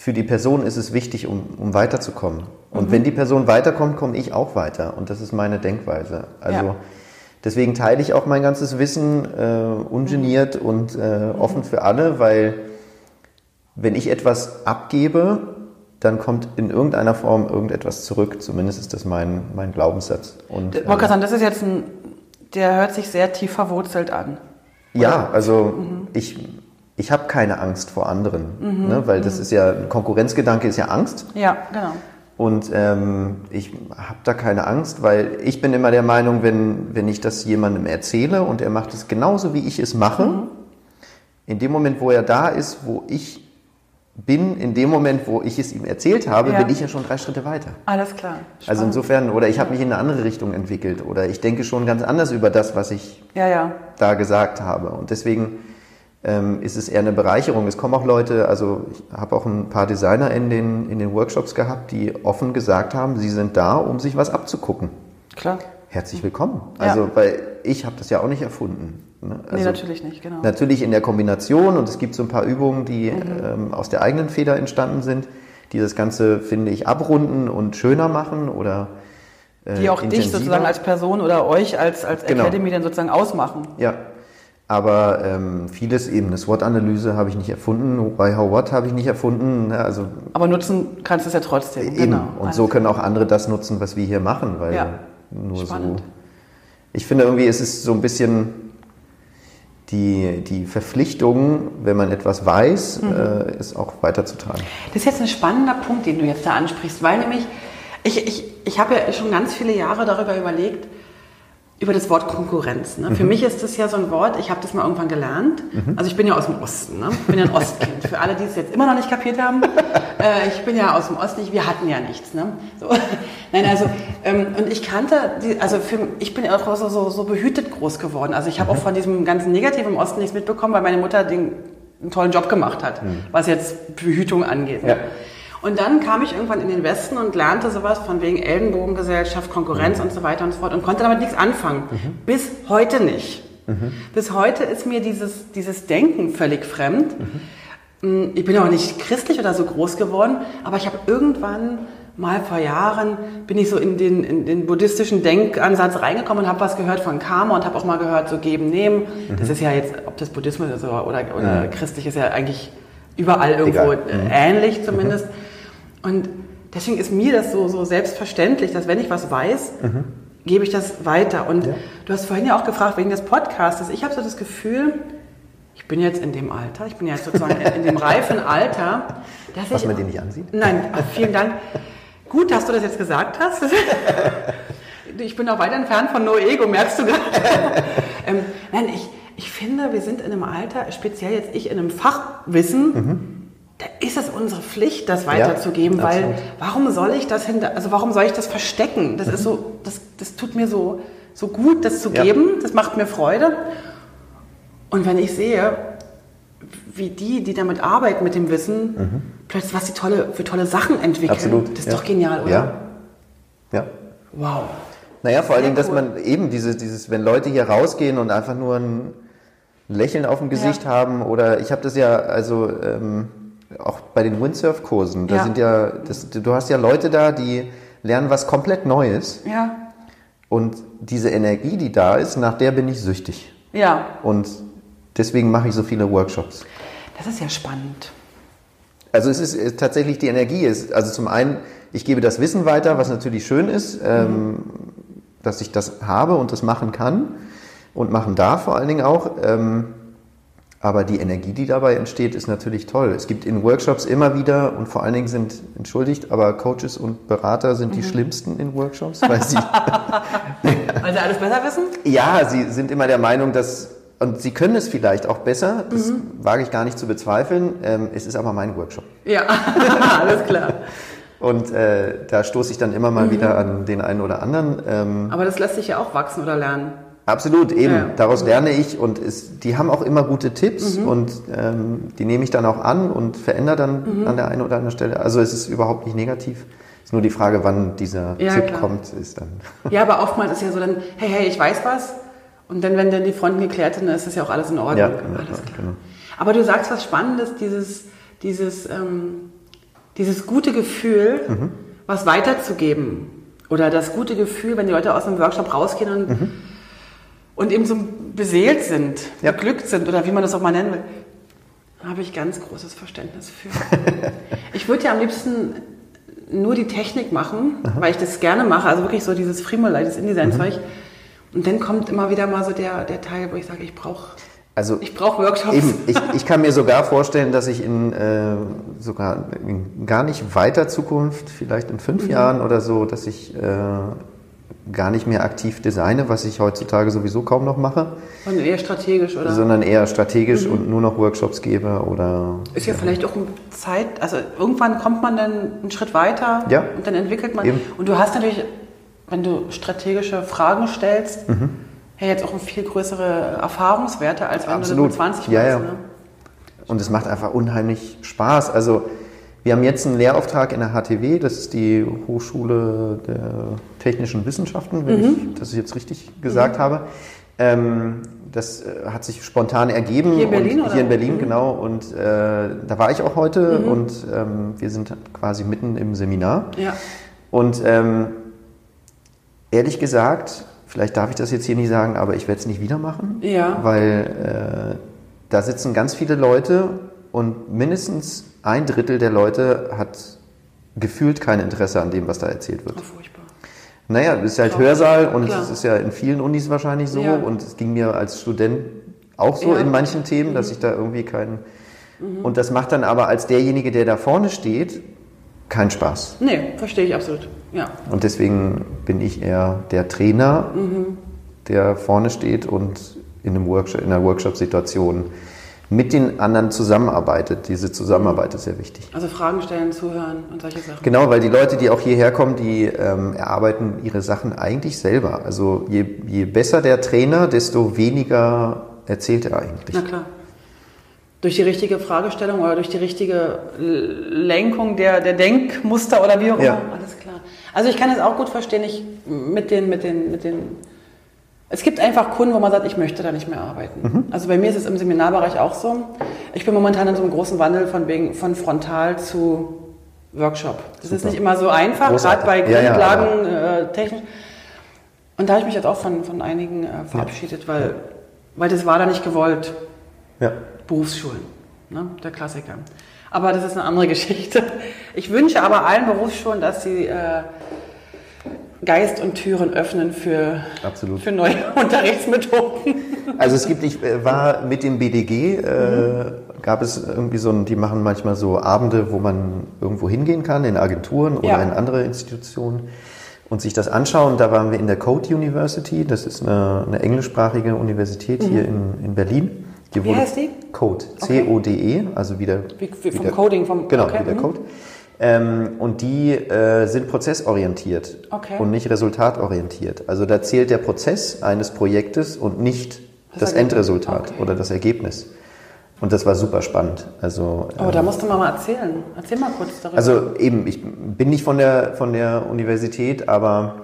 für die Person ist es wichtig, um, um weiterzukommen. Und mhm. wenn die Person weiterkommt, komme ich auch weiter. Und das ist meine Denkweise. Also ja. deswegen teile ich auch mein ganzes Wissen äh, ungeniert und äh, offen für alle, weil wenn ich etwas abgebe, dann kommt in irgendeiner Form irgendetwas zurück. Zumindest ist das mein, mein Glaubenssatz. Und, ähm, sagen, das ist jetzt ein, der hört sich sehr tief verwurzelt an. Oder? Ja, also mhm. ich, ich habe keine Angst vor anderen, mhm. ne, weil das mhm. ist ja, ein Konkurrenzgedanke ist ja Angst. Ja, genau. Und ähm, ich habe da keine Angst, weil ich bin immer der Meinung, wenn, wenn ich das jemandem erzähle und er macht es genauso, wie ich es mache, mhm. in dem Moment, wo er da ist, wo ich bin in dem Moment, wo ich es ihm erzählt habe, ja. bin ich ja schon drei Schritte weiter. Alles klar. Also Spannend. Also insofern, oder ich habe mich in eine andere Richtung entwickelt oder ich denke schon ganz anders über das, was ich ja, ja. da gesagt habe. Und deswegen ähm, ist es eher eine Bereicherung. Es kommen auch Leute, also ich habe auch ein paar Designer in den, in den Workshops gehabt, die offen gesagt haben, sie sind da, um sich was abzugucken. Klar. Herzlich willkommen. Also, weil ich habe das ja auch nicht erfunden. Ne? Also nee, natürlich nicht, genau. Natürlich in der Kombination und es gibt so ein paar Übungen, die mhm. ähm, aus der eigenen Feder entstanden sind, die das Ganze, finde ich, abrunden und schöner machen oder äh, Die auch intensiver. dich sozusagen als Person oder euch als, als genau. Academy dann sozusagen ausmachen. Ja, aber ähm, vieles eben, eine SWOT-Analyse habe ich nicht erfunden, bei How What habe ich nicht erfunden. Ne? Also, aber nutzen kannst du es ja trotzdem. Eben. Genau. Und so können auch andere das nutzen, was wir hier machen, weil ja. nur Spannend. so. Ich finde irgendwie, es ist so ein bisschen die, die Verpflichtung, wenn man etwas weiß, mhm. äh, ist auch weiterzutragen. Das ist jetzt ein spannender Punkt, den du jetzt da ansprichst, weil nämlich ich, ich, ich habe ja schon ganz viele Jahre darüber überlegt, über das Wort Konkurrenz. Ne? Mhm. Für mich ist das ja so ein Wort, ich habe das mal irgendwann gelernt. Mhm. Also ich bin ja aus dem Osten, ne? ich bin ja ein Ostkind. Für alle, die es jetzt immer noch nicht kapiert haben, äh, ich bin ja aus dem Osten, wir hatten ja nichts. Ne? So. Nein, also ähm, und ich kannte, die, also für, ich bin auch so, so, so behütet groß geworden. Also ich habe mhm. auch von diesem ganzen Negativen im Osten nichts mitbekommen, weil meine Mutter den, einen tollen Job gemacht hat, mhm. was jetzt Behütung angeht. Ne? Ja. Und dann kam ich irgendwann in den Westen und lernte sowas von wegen Ellenbogengesellschaft, Konkurrenz mhm. und so weiter und so fort und konnte damit nichts anfangen. Mhm. Bis heute nicht. Mhm. Bis heute ist mir dieses, dieses Denken völlig fremd. Mhm. Mm, ich bin auch nicht christlich oder so groß geworden, aber ich habe irgendwann mal vor Jahren bin ich so in den, in den buddhistischen Denkansatz reingekommen und habe was gehört von Karma und habe auch mal gehört, so geben, nehmen. Mhm. Das ist ja jetzt, ob das Buddhismus ist oder, oder, oder christlich, ist ja eigentlich überall irgendwo Egal. Mhm. ähnlich zumindest. Mhm. Und deswegen ist mir das so, so selbstverständlich, dass wenn ich was weiß, mhm. gebe ich das weiter. Und ja. du hast vorhin ja auch gefragt wegen des Podcasts. Ich habe so das Gefühl, ich bin jetzt in dem Alter, ich bin jetzt sozusagen in dem reifen Alter, dass Was ich... man den nicht ansieht? Nein, vielen Dank. Gut, dass du das jetzt gesagt hast. Ich bin auch weit entfernt von No Ego, merkst du gerade. ähm, nein, ich, ich finde, wir sind in einem Alter, speziell jetzt ich in einem Fachwissen, mhm ist es unsere Pflicht, das weiterzugeben, ja, weil warum soll ich das hinter, also warum soll ich das verstecken? Das mhm. ist so, das, das tut mir so, so gut, das zu ja. geben, das macht mir Freude. Und wenn ich sehe, wie die, die damit arbeiten mit dem Wissen, mhm. plötzlich was sie tolle, für tolle Sachen entwickeln, Absolut. das ist ja. doch genial, oder? Ja. Ja. Wow. Naja, vor allen Dingen, cool. dass man eben dieses, dieses, wenn Leute hier rausgehen und einfach nur ein Lächeln auf dem Gesicht haben oder ich habe das ja, also ähm, auch bei den Windsurf-Kursen, da ja. sind ja, das, du hast ja Leute da, die lernen was komplett Neues. Ja. Und diese Energie, die da ist, nach der bin ich süchtig. Ja. Und deswegen mache ich so viele Workshops. Das ist ja spannend. Also es ist äh, tatsächlich die Energie ist, also zum einen, ich gebe das Wissen weiter, was natürlich schön ist, ähm, mhm. dass ich das habe und das machen kann und machen darf vor allen Dingen auch. Ähm, aber die Energie, die dabei entsteht, ist natürlich toll. Es gibt in Workshops immer wieder und vor allen Dingen sind, entschuldigt, aber Coaches und Berater sind die mhm. schlimmsten in Workshops, weil sie. weil sie alles besser wissen? Ja, sie sind immer der Meinung, dass, und sie können es vielleicht auch besser, das mhm. wage ich gar nicht zu bezweifeln. Ähm, es ist aber mein Workshop. Ja, alles klar. Und äh, da stoße ich dann immer mal mhm. wieder an den einen oder anderen. Ähm, aber das lässt sich ja auch wachsen oder lernen. Absolut, eben. Ja. Daraus lerne ich und es, die haben auch immer gute Tipps mhm. und ähm, die nehme ich dann auch an und verändere dann mhm. an der einen oder anderen Stelle. Also es ist überhaupt nicht negativ. Es ist nur die Frage, wann dieser ja, Tipp klar. kommt, ist dann. Ja, aber oftmals ist ja so dann, hey, hey, ich weiß was. Und dann, wenn dann die Fronten geklärt sind, dann ist das ja auch alles in Ordnung. Ja, genau, alles klar. Genau. Aber du sagst was Spannendes, dieses, dieses, ähm, dieses gute Gefühl, mhm. was weiterzugeben. Oder das gute Gefühl, wenn die Leute aus einem Workshop rausgehen und mhm und eben so beseelt sind, ja. beglückt sind oder wie man das auch mal nennen will, habe ich ganz großes Verständnis für. ich würde ja am liebsten nur die Technik machen, Aha. weil ich das gerne mache, also wirklich so dieses Fremolei, das InDesign-Zeug. Mhm. Und dann kommt immer wieder mal so der, der Teil, wo ich sage, ich brauche also ich brauche Workshops. Eben, ich, ich kann mir sogar vorstellen, dass ich in äh, sogar in gar nicht weiter Zukunft, vielleicht in fünf mhm. Jahren oder so, dass ich äh, gar nicht mehr aktiv designe, was ich heutzutage sowieso kaum noch mache. Sondern eher strategisch, oder? Sondern eher strategisch mhm. und nur noch Workshops gebe oder. Ist ja, ja, vielleicht auch eine Zeit, also irgendwann kommt man dann einen Schritt weiter ja. und dann entwickelt man. Eben. Und du hast natürlich, wenn du strategische Fragen stellst, mhm. ja jetzt auch viel größere Erfahrungswerte, als wenn Absolut. du mit 20 ja, warst. Ja. Ne? Und es macht einfach unheimlich Spaß. Also wir haben jetzt einen Lehrauftrag in der HTW, das ist die Hochschule der Technischen Wissenschaften, wenn mhm. ich das jetzt richtig gesagt mhm. habe. Ähm, das äh, hat sich spontan ergeben. Hier in Berlin? Hier in Berlin, mhm. genau. Und äh, da war ich auch heute mhm. und ähm, wir sind quasi mitten im Seminar. Ja. Und ähm, ehrlich gesagt, vielleicht darf ich das jetzt hier nicht sagen, aber ich werde es nicht wieder machen. Ja. Weil äh, da sitzen ganz viele Leute und mindestens ein Drittel der Leute hat gefühlt kein Interesse an dem, was da erzählt wird. Oh, furchtbar. Naja, es ist halt Klar. Hörsaal und es ist ja in vielen Unis wahrscheinlich so ja. und es ging mir als Student auch so ja. in manchen Themen, mhm. dass ich da irgendwie keinen... Mhm. Und das macht dann aber als derjenige, der da vorne steht, keinen Spaß. Nee, verstehe ich absolut. Ja. Und deswegen bin ich eher der Trainer, mhm der vorne steht und in, einem Workshop, in einer Workshop-Situation mit den anderen zusammenarbeitet. Diese Zusammenarbeit ist sehr wichtig. Also Fragen stellen, zuhören und solche Sachen. Genau, weil die Leute, die auch hierher kommen, die ähm, erarbeiten ihre Sachen eigentlich selber. Also je, je besser der Trainer, desto weniger erzählt er eigentlich. Na klar. Durch die richtige Fragestellung oder durch die richtige Lenkung der, der Denkmuster oder wie auch immer. Ja. Alles klar. Also ich kann es auch gut verstehen, ich mit den, mit den, mit den es gibt einfach Kunden, wo man sagt, ich möchte da nicht mehr arbeiten. Mhm. Also bei mir ist es im Seminarbereich auch so. Ich bin momentan in so einem großen Wandel von, wegen, von frontal zu Workshop. Das Super. ist nicht immer so einfach, gerade bei Grundlagen ja, ja, äh, technisch. Und da habe ich mich jetzt auch von, von einigen äh, verabschiedet, ja. weil, weil das war da nicht gewollt. Ja. Berufsschulen, ne? der Klassiker. Aber das ist eine andere Geschichte. Ich wünsche aber allen Berufsschulen, dass sie äh, Geist und Türen öffnen für, Absolut. für neue Unterrichtsmethoden. Also es gibt, ich äh, war mit dem BDG, äh, mhm. gab es irgendwie so, ein, die machen manchmal so Abende, wo man irgendwo hingehen kann, in Agenturen oder ja. in andere Institutionen und sich das anschauen. Da waren wir in der Code University, das ist eine, eine englischsprachige Universität mhm. hier in, in Berlin. Die Wie heißt die? Code, C-O-D-E, also wieder... Wie, wie vom Coding, vom... Genau, okay. wieder mhm. Ähm, und die äh, sind prozessorientiert okay. und nicht resultatorientiert. Also da zählt der Prozess eines Projektes und nicht das, das Endresultat okay. oder das Ergebnis. Und das war super spannend. Also, oh, ähm, da musst du mal, mal erzählen. Erzähl mal kurz darüber. Also eben, ich bin nicht von der, von der Universität, aber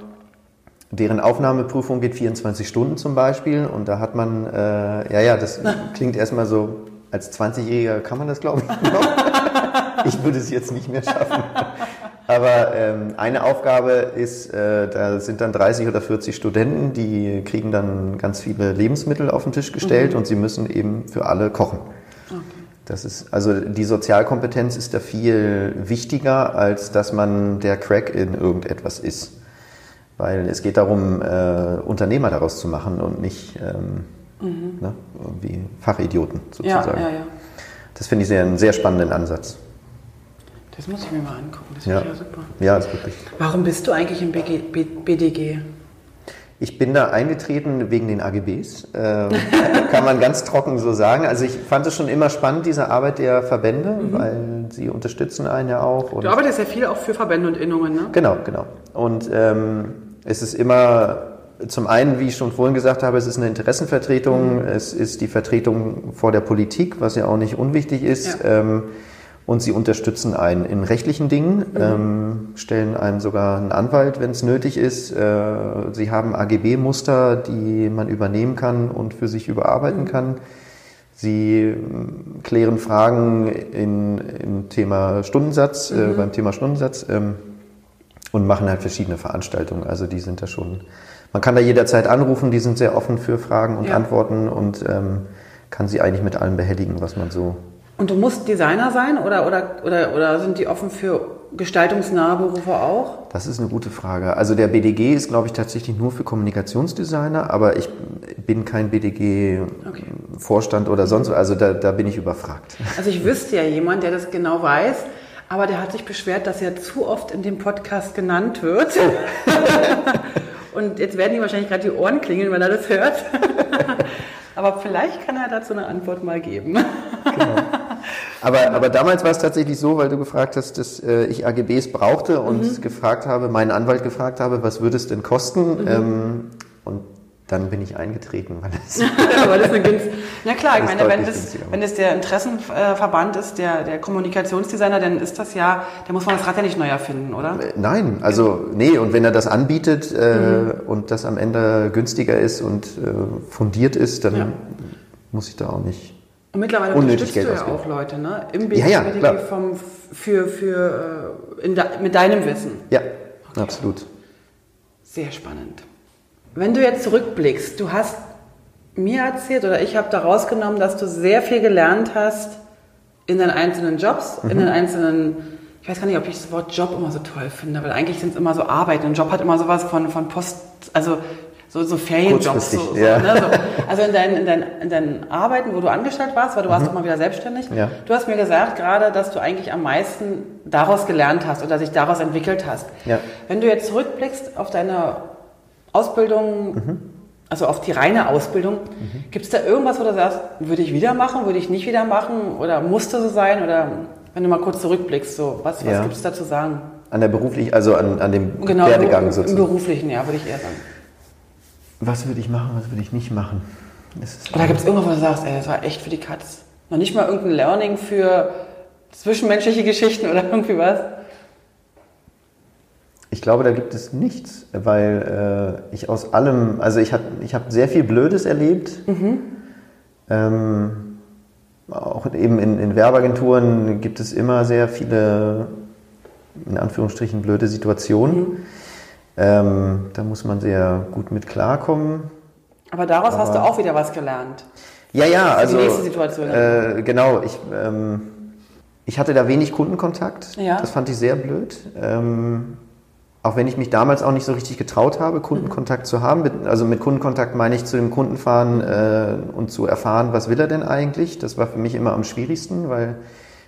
deren Aufnahmeprüfung geht 24 Stunden zum Beispiel. Und da hat man, äh, ja, ja, das klingt erstmal so, als 20-Jähriger kann man das, glaube ich, noch. ich würde es jetzt nicht mehr schaffen. Aber ähm, eine Aufgabe ist, äh, da sind dann 30 oder 40 Studenten, die kriegen dann ganz viele Lebensmittel auf den Tisch gestellt mhm. und sie müssen eben für alle kochen. Okay. Das ist, also die Sozialkompetenz ist da viel wichtiger, als dass man der Crack in irgendetwas ist. Weil es geht darum, äh, Unternehmer daraus zu machen und nicht ähm, mhm. ne, wie Fachidioten sozusagen. Ja, ja, ja. Das finde ich sehr, einen sehr spannenden Ansatz. Das muss ich mir mal angucken. Das ja. ja super. Ja, ist wirklich. Warum bist du eigentlich im BG, B, BDG? Ich bin da eingetreten wegen den AGBs, äh, kann man ganz trocken so sagen. Also ich fand es schon immer spannend, diese Arbeit der Verbände, mhm. weil sie unterstützen einen ja auch. du arbeitest ja viel auch für Verbände und Innungen, ne? Genau, genau. Und ähm, es ist immer zum einen, wie ich schon vorhin gesagt habe, es ist eine Interessenvertretung, mhm. es ist die Vertretung vor der Politik, was ja auch nicht unwichtig ist. Ja. Ähm, und sie unterstützen einen in rechtlichen Dingen, mhm. ähm, stellen einem sogar einen Anwalt, wenn es nötig ist. Äh, sie haben AGB-Muster, die man übernehmen kann und für sich überarbeiten mhm. kann. Sie ähm, klären Fragen in, im Thema Stundensatz, äh, mhm. äh, beim Thema Stundensatz ähm, und machen halt verschiedene Veranstaltungen. Also die sind da schon, man kann da jederzeit anrufen, die sind sehr offen für Fragen und ja. Antworten und ähm, kann sie eigentlich mit allem behelligen, was man so und du musst Designer sein oder, oder, oder, oder sind die offen für gestaltungsnahe Berufe auch? Das ist eine gute Frage. Also der BDG ist, glaube ich, tatsächlich nur für Kommunikationsdesigner, aber ich bin kein BDG-Vorstand okay. oder sonst, also da, da bin ich überfragt. Also ich wüsste ja jemand, der das genau weiß, aber der hat sich beschwert, dass er zu oft in dem Podcast genannt wird. Oh. Und jetzt werden ihm wahrscheinlich gerade die Ohren klingeln, wenn er das hört. aber vielleicht kann er dazu eine Antwort mal geben. Genau. Aber, aber damals war es tatsächlich so, weil du gefragt hast, dass äh, ich AGBs brauchte und mhm. gefragt habe, meinen Anwalt gefragt habe, was würde es denn kosten? Mhm. Ähm, und dann bin ich eingetreten. Weil das Aber das eine Günst Na klar, ich meine, wenn das, wenn das der Interessenverband ist, der, der Kommunikationsdesigner, dann ist das ja, da muss man das Rad ja nicht neu erfinden, oder? Äh, nein, also nee, und wenn er das anbietet äh, mhm. und das am Ende günstiger ist und äh, fundiert ist, dann ja. muss ich da auch nicht und mittlerweile unterstützt Geld du ja auch Leute, ne? Im BDG ja, ja, vom, für, für, äh, de, mit deinem Wissen. Ja, okay. absolut. Sehr spannend. Wenn du jetzt zurückblickst, du hast mir erzählt oder ich habe da rausgenommen, dass du sehr viel gelernt hast in den einzelnen Jobs, mhm. in den einzelnen, ich weiß gar nicht, ob ich das Wort Job immer so toll finde, weil eigentlich sind es immer so Arbeiten. Ein Job hat immer sowas von, von Post, also so, so Ferienjobs. So, so, ja. ne, so. Also in deinen, in, deinen, in deinen Arbeiten, wo du angestellt warst, weil du warst mhm. auch mal wieder selbstständig. Ja. Du hast mir gesagt gerade, dass du eigentlich am meisten daraus gelernt hast oder sich daraus entwickelt hast. Ja. Wenn du jetzt zurückblickst auf deine Ausbildung, mhm. also auf die reine Ausbildung. Mhm. Gibt es da irgendwas, wo du sagst, würde ich wieder machen, würde ich nicht wieder machen oder musste so sein? Oder wenn du mal kurz zurückblickst, so, was, was gibt es da zu sagen? An der beruflichen, also an, an dem genau, Werdegang sozusagen. Im beruflichen, ja, würde ich eher sagen. Was würde ich machen, was würde ich nicht machen? Oder gibt es irgendwas, wo du sagst, ey, das war echt für die Katz? Noch nicht mal irgendein Learning für zwischenmenschliche Geschichten oder irgendwie was? Ich glaube, da gibt es nichts, weil äh, ich aus allem, also ich habe ich hab sehr viel Blödes erlebt. Mhm. Ähm, auch eben in, in Werbeagenturen gibt es immer sehr viele, in Anführungsstrichen, blöde Situationen. Mhm. Ähm, da muss man sehr gut mit klarkommen. Aber daraus Aber, hast du auch wieder was gelernt. Ja, ja, also. Die nächste Situation. Äh, genau, ich, ähm, ich hatte da wenig Kundenkontakt. Ja. Das fand ich sehr blöd. Ähm, auch wenn ich mich damals auch nicht so richtig getraut habe, Kundenkontakt zu haben. Also mit Kundenkontakt meine ich zu dem Kunden fahren äh, und zu erfahren, was will er denn eigentlich. Das war für mich immer am schwierigsten, weil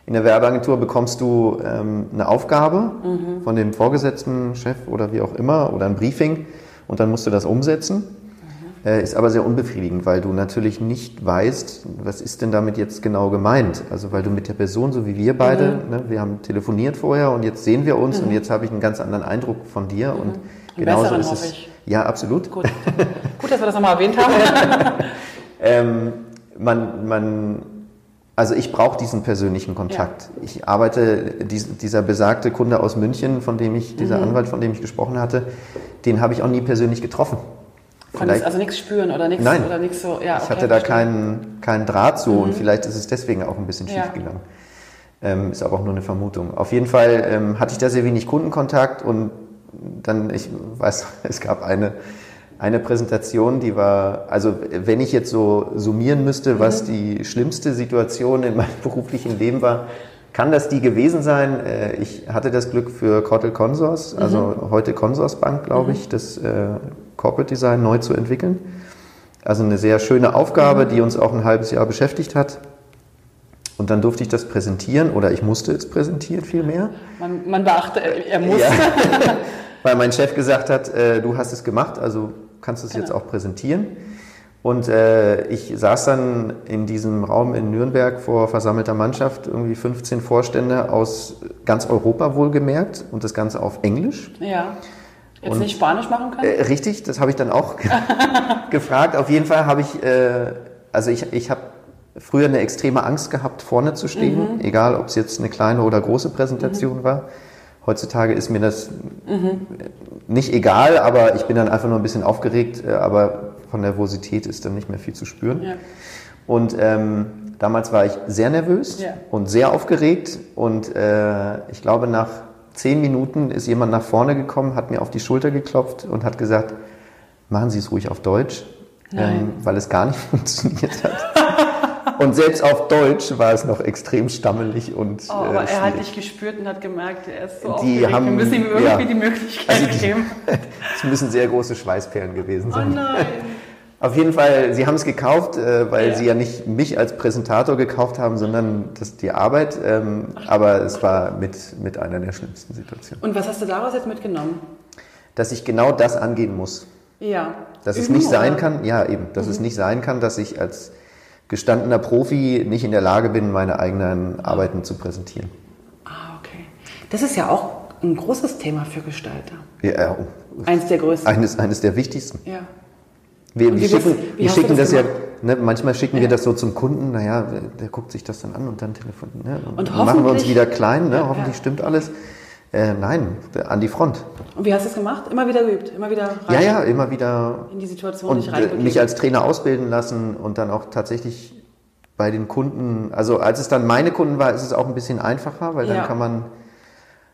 in der Werbeagentur bekommst du ähm, eine Aufgabe mhm. von dem Vorgesetzten, Chef oder wie auch immer oder ein Briefing und dann musst du das umsetzen. Äh, ist aber sehr unbefriedigend, weil du natürlich nicht weißt, was ist denn damit jetzt genau gemeint. Also weil du mit der Person, so wie wir beide, mhm. ne, wir haben telefoniert vorher und jetzt sehen wir uns mhm. und jetzt habe ich einen ganz anderen Eindruck von dir mhm. und genauso ist es. Ja, absolut. Gut. Gut, dass wir das nochmal erwähnt haben. ähm, man, man, also ich brauche diesen persönlichen Kontakt. Ja. Ich arbeite, dieser besagte Kunde aus München, von dem ich, dieser mhm. Anwalt, von dem ich gesprochen hatte, den habe ich auch nie persönlich getroffen. Konntest also nichts spüren oder nichts Nein, oder nichts so. Ja, ich hatte da keinen, keinen Draht zu mhm. und vielleicht ist es deswegen auch ein bisschen schief ja. gegangen. Ähm, ist aber auch nur eine Vermutung. Auf jeden Fall ähm, hatte ich da sehr wenig Kundenkontakt und dann, ich weiß, es gab eine, eine Präsentation, die war, also wenn ich jetzt so summieren müsste, was mhm. die schlimmste Situation in meinem beruflichen Leben war, kann das die gewesen sein? Äh, ich hatte das Glück für Cortel Consors, also mhm. heute Consors Bank, glaube ich, mhm. das äh, Corporate Design neu zu entwickeln. Also eine sehr schöne Aufgabe, die uns auch ein halbes Jahr beschäftigt hat. Und dann durfte ich das präsentieren oder ich musste es präsentieren vielmehr. Man, man beachte, er musste. Ja, weil mein Chef gesagt hat, äh, du hast es gemacht, also kannst du es genau. jetzt auch präsentieren. Und äh, ich saß dann in diesem Raum in Nürnberg vor versammelter Mannschaft, irgendwie 15 Vorstände aus ganz Europa wohlgemerkt und das Ganze auf Englisch. Ja. Jetzt und, nicht Spanisch machen können? Äh, richtig, das habe ich dann auch gefragt. Auf jeden Fall habe ich, äh, also ich, ich habe früher eine extreme Angst gehabt, vorne zu stehen, mhm. egal ob es jetzt eine kleine oder große Präsentation mhm. war. Heutzutage ist mir das mhm. nicht egal, aber ich bin dann einfach nur ein bisschen aufgeregt, äh, aber von Nervosität ist dann nicht mehr viel zu spüren. Ja. Und ähm, damals war ich sehr nervös ja. und sehr aufgeregt und äh, ich glaube nach zehn Minuten ist jemand nach vorne gekommen, hat mir auf die Schulter geklopft und hat gesagt, machen Sie es ruhig auf Deutsch, ähm, weil es gar nicht funktioniert hat. Und selbst auf Deutsch war es noch extrem stammelig und. Oh, aber äh, er hat dich gespürt und hat gemerkt, er ist so die aufgeregt. Haben, Wir müssen ihm irgendwie ja, die Möglichkeit also die, geben. Es müssen sehr große Schweißperlen gewesen sein. Oh nein. Auf jeden Fall, Sie haben es gekauft, äh, weil ja. Sie ja nicht mich als Präsentator gekauft haben, sondern das, die Arbeit. Ähm, aber es war mit, mit einer der schlimmsten Situationen. Und was hast du daraus jetzt mitgenommen? Dass ich genau das angehen muss. Ja. Dass Üben, es nicht sein oder? kann, ja eben, dass mhm. es nicht sein kann, dass ich als gestandener Profi nicht in der Lage bin, meine eigenen Arbeiten zu präsentieren. Ah, okay. Das ist ja auch ein großes Thema für Gestalter. Ja, eines der größten. Eines, eines der wichtigsten. Ja. Wir, wir schicken, wir schicken das, das ja, ne, manchmal schicken ja. wir das so zum Kunden, naja, der, der guckt sich das dann an und dann telefoniert. Ne, und, und machen wir uns wieder klein, ne, ja, hoffentlich ja. stimmt alles. Äh, nein, an die Front. Und wie hast du es gemacht? Immer wieder geübt, immer wieder rein? Ja, ja, immer wieder. In die Situation und äh, mich als Trainer ausbilden lassen und dann auch tatsächlich bei den Kunden, also als es dann meine Kunden war, ist es auch ein bisschen einfacher, weil dann kann man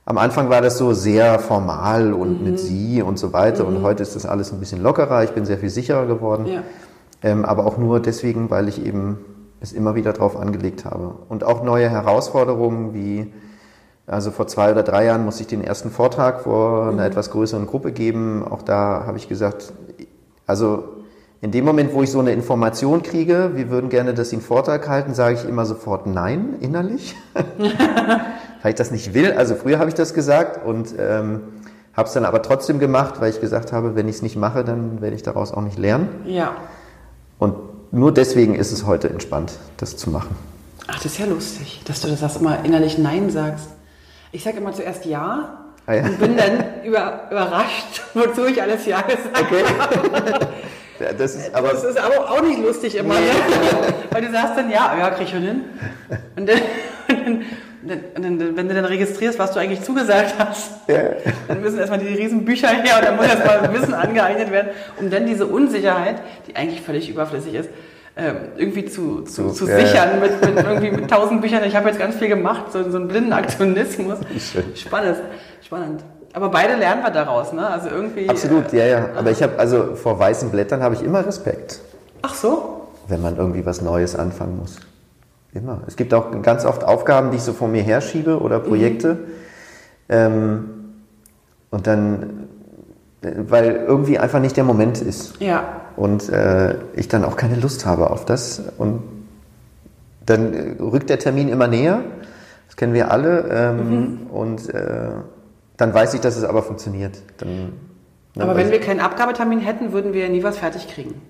am Anfang war das so sehr formal und mhm. mit Sie und so weiter. Mhm. Und heute ist das alles ein bisschen lockerer. Ich bin sehr viel sicherer geworden. Ja. Ähm, aber auch nur deswegen, weil ich eben es immer wieder drauf angelegt habe. Und auch neue Herausforderungen wie, also vor zwei oder drei Jahren musste ich den ersten Vortrag vor einer mhm. etwas größeren Gruppe geben. Auch da habe ich gesagt, also in dem Moment, wo ich so eine Information kriege, wir würden gerne, dass Sie einen Vortrag halten, sage ich immer sofort Nein innerlich. weil ich das nicht will. Also früher habe ich das gesagt und ähm, Habe es dann aber trotzdem gemacht, weil ich gesagt habe, wenn ich es nicht mache, dann werde ich daraus auch nicht lernen. Ja. Und nur deswegen ist es heute entspannt, das zu machen. Ach, das ist ja lustig, dass du das immer innerlich Nein sagst. Ich sage immer zuerst Ja, ah, ja. und bin dann über, überrascht, wozu ich alles Ja gesagt okay. habe. Ja, das, ist aber, das ist aber auch nicht lustig immer, nee. ne? weil du sagst dann Ja, ja, krieg ich schon hin. Und dann, und dann, wenn du dann registrierst, was du eigentlich zugesagt hast, ja. dann müssen erstmal die riesen Bücher her und dann muss erstmal Wissen angeeignet werden, um dann diese Unsicherheit, die eigentlich völlig überflüssig ist, irgendwie zu, zu, zu ja. sichern mit, mit, irgendwie mit tausend Büchern. Ich habe jetzt ganz viel gemacht, so, so einen blinden Aktionismus. Spannend, spannend. Aber beide lernen wir daraus, ne? Also irgendwie. Absolut, ja, ja. Aber ich habe also vor weißen Blättern habe ich immer Respekt. Ach so. Wenn man irgendwie was Neues anfangen muss. Immer. Es gibt auch ganz oft Aufgaben, die ich so vor mir herschiebe oder Projekte. Mhm. Ähm, und dann, weil irgendwie einfach nicht der Moment ist. Ja. Und äh, ich dann auch keine Lust habe auf das. Und dann rückt der Termin immer näher. Das kennen wir alle. Ähm, mhm. Und äh, dann weiß ich, dass es aber funktioniert. Dann, dann aber wenn wir keinen Abgabetermin hätten, würden wir nie was fertig kriegen.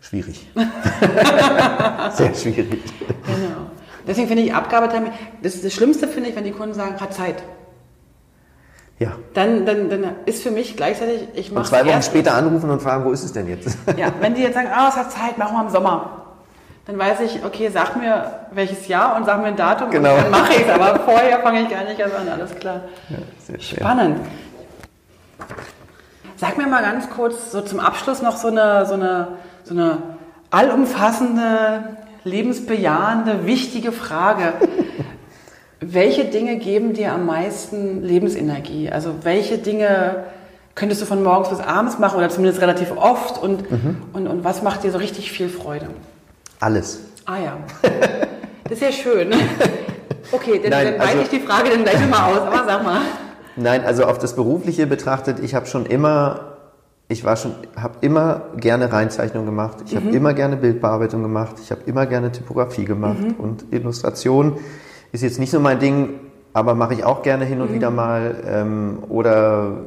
Schwierig. Sehr schwierig. Genau. Deswegen finde ich Abgabetermin, das, das Schlimmste finde ich, wenn die Kunden sagen, hat Zeit. Ja. Dann, dann, dann ist für mich gleichzeitig, ich mache. Und zwei Wochen später anrufen und fragen, wo ist es denn jetzt? Ja, wenn die jetzt sagen, ah, oh, es hat Zeit, machen wir im Sommer. Dann weiß ich, okay, sag mir welches Jahr und sag mir ein Datum genau. und dann mache ich es. Aber vorher fange ich gar nicht erst an, alles klar. Ja, Spannend. Sag mir mal ganz kurz so zum Abschluss noch so eine, so eine, so eine allumfassende, lebensbejahende, wichtige Frage. Welche Dinge geben dir am meisten Lebensenergie? Also welche Dinge könntest du von morgens bis abends machen oder zumindest relativ oft und, mhm. und, und was macht dir so richtig viel Freude? Alles. Ah ja. Das ist ja schön. Okay, dann, Nein, dann also, ich die Frage dann gleich mal aus, aber sag mal. Nein, also auf das Berufliche betrachtet, ich habe schon immer, ich war schon, habe immer gerne Reinzeichnung gemacht, ich mhm. habe immer gerne Bildbearbeitung gemacht, ich habe immer gerne Typografie gemacht mhm. und Illustration ist jetzt nicht so mein Ding, aber mache ich auch gerne hin und mhm. wieder mal ähm, oder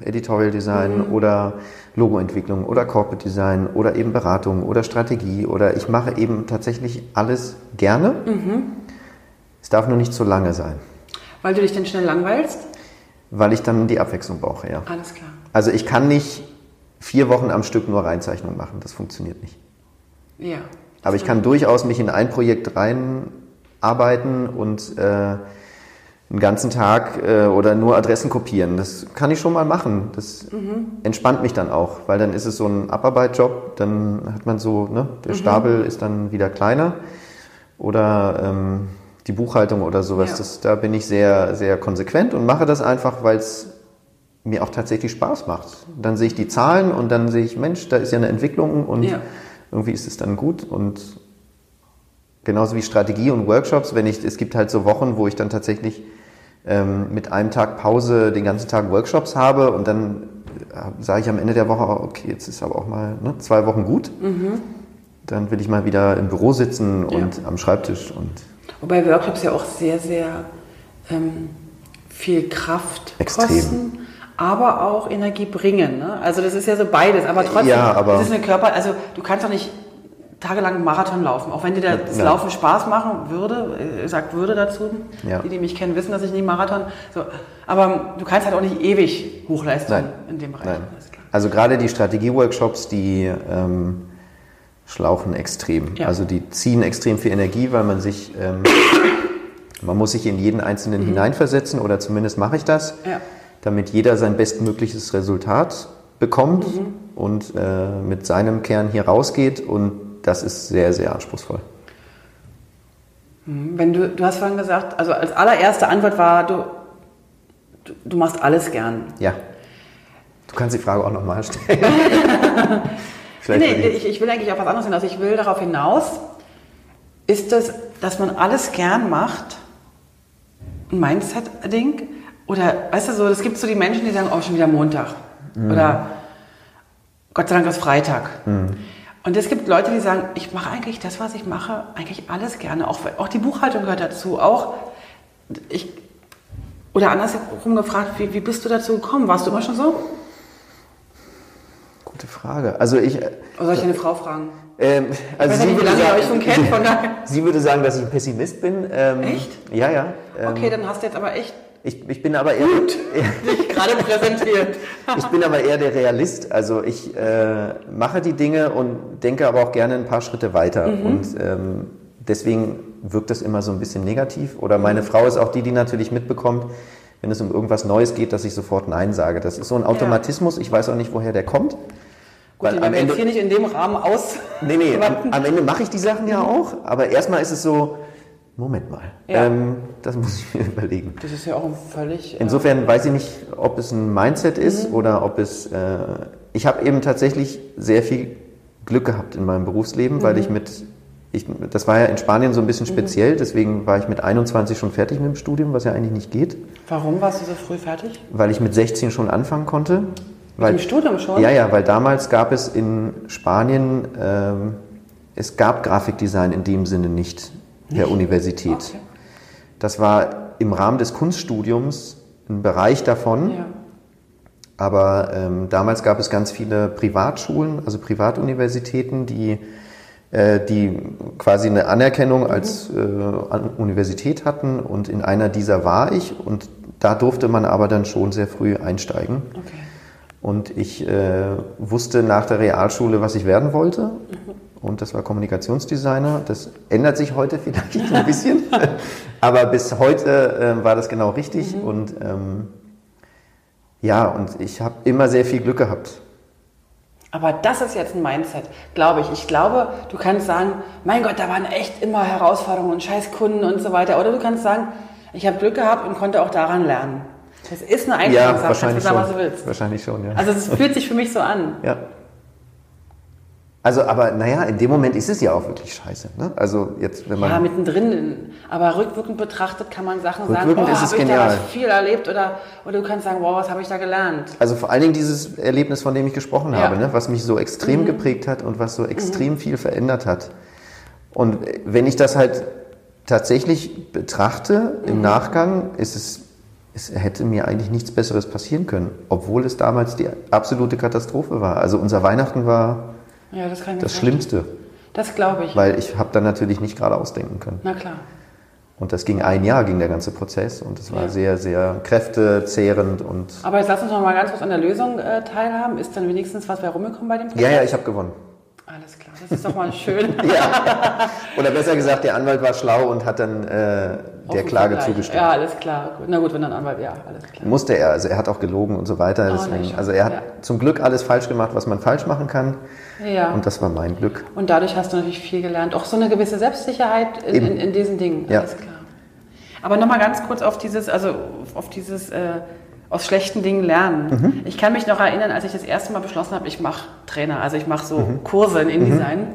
Editorial Design mhm. oder Logoentwicklung oder Corporate Design oder eben Beratung oder Strategie oder ich mache eben tatsächlich alles gerne. Mhm. Es darf nur nicht zu lange sein. Weil du dich dann schnell langweilst? Weil ich dann die Abwechslung brauche, ja. Alles klar. Also ich kann nicht vier Wochen am Stück nur Reinzeichnung machen, das funktioniert nicht. Ja. Aber ich kann durchaus mich in ein Projekt reinarbeiten und äh, einen ganzen Tag äh, oder nur Adressen kopieren. Das kann ich schon mal machen. Das mhm. entspannt mich dann auch, weil dann ist es so ein Abarbeitjob, dann hat man so, ne, der mhm. Stapel ist dann wieder kleiner. Oder ähm, die Buchhaltung oder sowas. Ja. Das, da bin ich sehr, sehr konsequent und mache das einfach, weil es mir auch tatsächlich Spaß macht. Dann sehe ich die Zahlen und dann sehe ich, Mensch, da ist ja eine Entwicklung und ja. irgendwie ist es dann gut und genauso wie Strategie und Workshops, wenn ich, es gibt halt so Wochen, wo ich dann tatsächlich ähm, mit einem Tag Pause den ganzen Tag Workshops habe und dann äh, sage ich am Ende der Woche, okay, jetzt ist aber auch mal ne, zwei Wochen gut. Mhm. Dann will ich mal wieder im Büro sitzen und ja. am Schreibtisch und Wobei Workshops ja auch sehr, sehr ähm, viel Kraft Extrem. kosten, aber auch Energie bringen. Ne? Also das ist ja so beides, aber trotzdem, ja, aber das ist eine Körper, also du kannst doch nicht tagelang Marathon laufen, auch wenn dir das ja. Laufen Spaß machen würde, äh, sagt würde dazu, ja. die, die mich kennen, wissen, dass ich nie Marathon, so, aber du kannst halt auch nicht ewig Hochleistung Nein. in dem Bereich. Nein. Also gerade die Strategie-Workshops, die ähm, schlauchen extrem. Ja. Also die ziehen extrem viel Energie, weil man sich, ähm, man muss sich in jeden Einzelnen mhm. hineinversetzen oder zumindest mache ich das, damit jeder sein bestmögliches Resultat bekommt mhm. und äh, mit seinem Kern hier rausgeht und das ist sehr, sehr anspruchsvoll. Mhm. Wenn du, du hast vorhin gesagt, also als allererste Antwort war, du, du, du machst alles gern. Ja. Du kannst die Frage auch nochmal stellen. Vielleicht nee, ich, ich, will eigentlich auch was anderes hinaus. Ich will darauf hinaus, ist das, dass man alles gern macht, ein Mindset-Ding? Oder, weißt du, so, es gibt so die Menschen, die sagen, oh, schon wieder Montag. Mhm. Oder Gott sei Dank ist Freitag. Mhm. Und es gibt Leute, die sagen, ich mache eigentlich das, was ich mache, eigentlich alles gerne. Auch, auch die Buchhaltung gehört dazu. Auch ich Oder andersherum gefragt, wie, wie bist du dazu gekommen? Warst du immer schon so? Gute Frage. Also ich. Oder soll ich eine Frau fragen? Ähm, also weiß nicht, wie lange ihr euch schon kennt. Sie würde sagen, dass ich ein Pessimist bin. Ähm, echt? Ja, ja. Ähm, okay, dann hast du jetzt aber echt. Ich, ich bin aber eher. Gut, dich gerade präsentiert. ich bin aber eher der Realist. Also ich äh, mache die Dinge und denke aber auch gerne ein paar Schritte weiter. Mhm. Und ähm, deswegen wirkt das immer so ein bisschen negativ. Oder meine mhm. Frau ist auch die, die natürlich mitbekommt, wenn es um irgendwas Neues geht, dass ich sofort Nein sage. Das ist so ein Automatismus. Ich weiß auch nicht, woher der kommt. Gut, Weil am Ende, hier nicht in dem Rahmen aus. Nee, nee, am, am, Ende mache ich die Sachen ja auch, aber erstmal ist es so, Moment mal, ja. ähm, das muss ich mir überlegen. Das ist ja auch völlig. Äh, Insofern weiß ich nicht, ob es ein Mindset ist mhm. oder ob es. Äh, ich habe eben tatsächlich sehr viel Glück gehabt in meinem Berufsleben, mhm. weil ich mit. Ich, das war ja in Spanien so ein bisschen mhm. speziell, mhm. deswegen war ich mit 21 schon fertig mit dem Studium, was ja eigentlich nicht geht. Warum warst du so früh fertig? Weil ich mit 16 schon anfangen konnte. Weil, Im Studium schon? Ja, ja, weil damals gab es in Spanien, ähm, es gab Grafikdesign in dem Sinne nicht, nicht? der Universität. Okay. Das war im Rahmen des Kunststudiums ein Bereich davon. Ja. Aber ähm, damals gab es ganz viele Privatschulen, also Privatuniversitäten, die, äh, die quasi eine Anerkennung mhm. als äh, Universität hatten. Und in einer dieser war ich. Und da durfte man aber dann schon sehr früh einsteigen. Okay. Und ich äh, wusste nach der Realschule, was ich werden wollte. Und das war Kommunikationsdesigner. Das ändert sich heute vielleicht ein bisschen. Aber bis heute äh, war das genau richtig. Mhm. Und ähm, ja, und ich habe immer sehr viel Glück gehabt. Aber das ist jetzt ein Mindset, glaube ich. Ich glaube, du kannst sagen, mein Gott, da waren echt immer Herausforderungen und Scheißkunden und so weiter. Oder du kannst sagen, ich habe Glück gehabt und konnte auch daran lernen. Das ist eine Einstellungssache, ja, wahrscheinlich sagen, was du willst. Wahrscheinlich schon, ja. Also es fühlt sich für mich so an. Ja. Also, aber naja, in dem Moment ist es ja auch wirklich scheiße. Ne? Also jetzt, wenn man. Ja, mittendrin. Aber rückwirkend betrachtet kann man Sachen sagen, oh, habe ich da viel erlebt oder, oder du kannst sagen, wow, was habe ich da gelernt. Also vor allen Dingen dieses Erlebnis, von dem ich gesprochen ja. habe, ne? was mich so extrem mhm. geprägt hat und was so extrem mhm. viel verändert hat. Und wenn ich das halt tatsächlich betrachte im mhm. Nachgang, ist es es hätte mir eigentlich nichts Besseres passieren können, obwohl es damals die absolute Katastrophe war. Also unser Weihnachten war ja, das, das Schlimmste. Das glaube ich. Weil ich habe dann natürlich nicht gerade ausdenken können. Na klar. Und das ging ein Jahr, ging der ganze Prozess und es war ja. sehr, sehr kräftezehrend und. Aber jetzt lass uns noch mal ganz kurz an der Lösung äh, teilhaben. Ist dann wenigstens was herumgekommen bei dem Prozess? Ja, ja, ich habe gewonnen. Alles klar, das ist doch mal schön. ja. Oder besser gesagt, der Anwalt war schlau und hat dann äh, der Klage Vergleich. zugestimmt. Ja, alles klar. Na gut, wenn dann Anwalt, ja, alles klar. Musste er, also er hat auch gelogen und so weiter. Oh, deswegen, also er hat ja. zum Glück alles falsch gemacht, was man falsch machen kann. Ja. Und das war mein Glück. Und dadurch hast du natürlich viel gelernt. Auch so eine gewisse Selbstsicherheit in, in, in diesen Dingen. Ja. Alles klar. Aber nochmal ganz kurz auf dieses, also auf dieses äh, aus schlechten Dingen lernen. Mhm. Ich kann mich noch erinnern, als ich das erste Mal beschlossen habe, ich mache Trainer, also ich mache so mhm. Kurse in InDesign, mhm.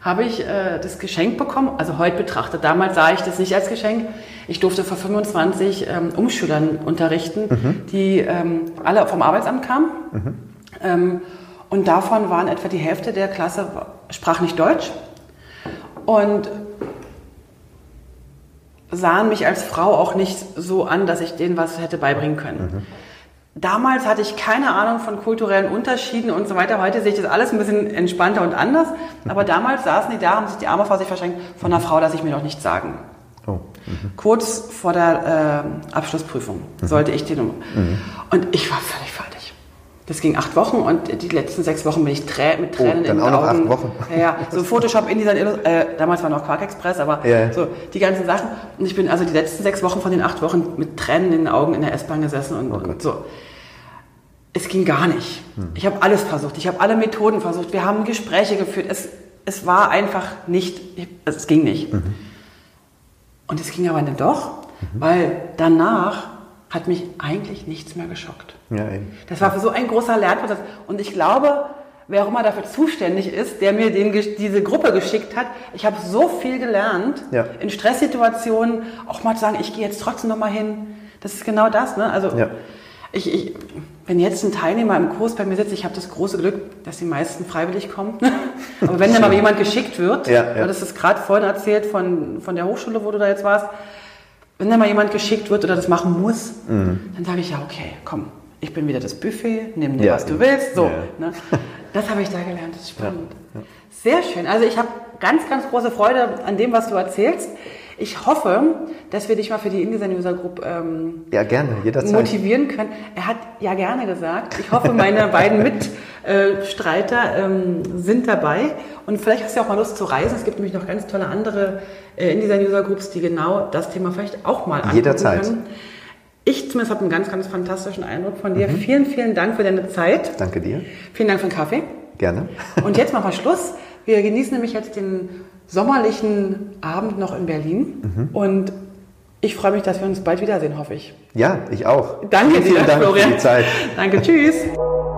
habe ich äh, das Geschenk bekommen, also heute betrachtet. Damals sah ich das nicht als Geschenk. Ich durfte vor 25 ähm, Umschülern unterrichten, mhm. die ähm, alle vom Arbeitsamt kamen. Mhm. Ähm, und davon waren etwa die Hälfte der Klasse sprach nicht Deutsch. Und sahen mich als Frau auch nicht so an, dass ich denen was hätte beibringen können. Mhm. Damals hatte ich keine Ahnung von kulturellen Unterschieden und so weiter. Heute sehe ich das alles ein bisschen entspannter und anders. Aber damals saßen die da, haben sich die Arme vor sich verschränkt. Von einer Frau lasse ich mir noch nichts sagen. Oh. Mhm. Kurz vor der äh, Abschlussprüfung mhm. sollte ich den. Mhm. Und ich war völlig fertig. Das ging acht Wochen und die letzten sechs Wochen bin ich trä mit Tränen oh, dann in den auch Augen. Noch acht Wochen. Ja, ja. so Photoshop in dieser, äh, damals war noch Quark Express, aber ja. so die ganzen Sachen. Und ich bin also die letzten sechs Wochen von den acht Wochen mit Tränen in den Augen in der S-Bahn gesessen und, oh und, so. Es ging gar nicht. Hm. Ich habe alles versucht. Ich habe alle Methoden versucht. Wir haben Gespräche geführt. Es, es war einfach nicht, es ging nicht. Mhm. Und es ging aber dann doch, mhm. weil danach hat mich eigentlich nichts mehr geschockt. Ja, eben. Das war für so ein großer Lernprozess. Und ich glaube, wer auch immer dafür zuständig ist, der mir den, diese Gruppe geschickt hat, ich habe so viel gelernt, ja. in Stresssituationen auch mal zu sagen, ich gehe jetzt trotzdem noch mal hin. Das ist genau das. Ne? Also ja. ich, ich, wenn jetzt ein Teilnehmer im Kurs bei mir sitzt, ich habe das große Glück, dass die meisten freiwillig kommen. Aber wenn dann mal jemand geschickt wird, ja, ja. das ist gerade vorhin erzählt von, von der Hochschule, wo du da jetzt warst, wenn da mal jemand geschickt wird oder das machen muss, mhm. dann sage ich ja, okay, komm, ich bin wieder das Buffet, nimm dir, ja, was du willst. So, ja. ne? Das habe ich da gelernt, das ist spannend. Ja, Sehr schön. Also ich habe ganz, ganz große Freude an dem, was du erzählst. Ich hoffe, dass wir dich mal für die InDesign User Group ähm, ja, gerne, jederzeit. motivieren können. Er hat ja gerne gesagt. Ich hoffe, meine beiden Mitstreiter ähm, sind dabei. Und vielleicht hast du ja auch mal Lust zu reisen. Es gibt nämlich noch ganz tolle andere äh, InDesign User Groups, die genau das Thema vielleicht auch mal angucken Jederzeit. können. Ich zumindest habe einen ganz, ganz fantastischen Eindruck von dir. Mhm. Vielen, vielen Dank für deine Zeit. Danke dir. Vielen Dank für den Kaffee. Gerne. Und jetzt machen wir Schluss. Wir genießen nämlich jetzt den sommerlichen Abend noch in Berlin. Mhm. Und ich freue mich, dass wir uns bald wiedersehen, hoffe ich. Ja, ich auch. Danke Vielen dir, Dank Florian. für die Zeit. Danke, tschüss.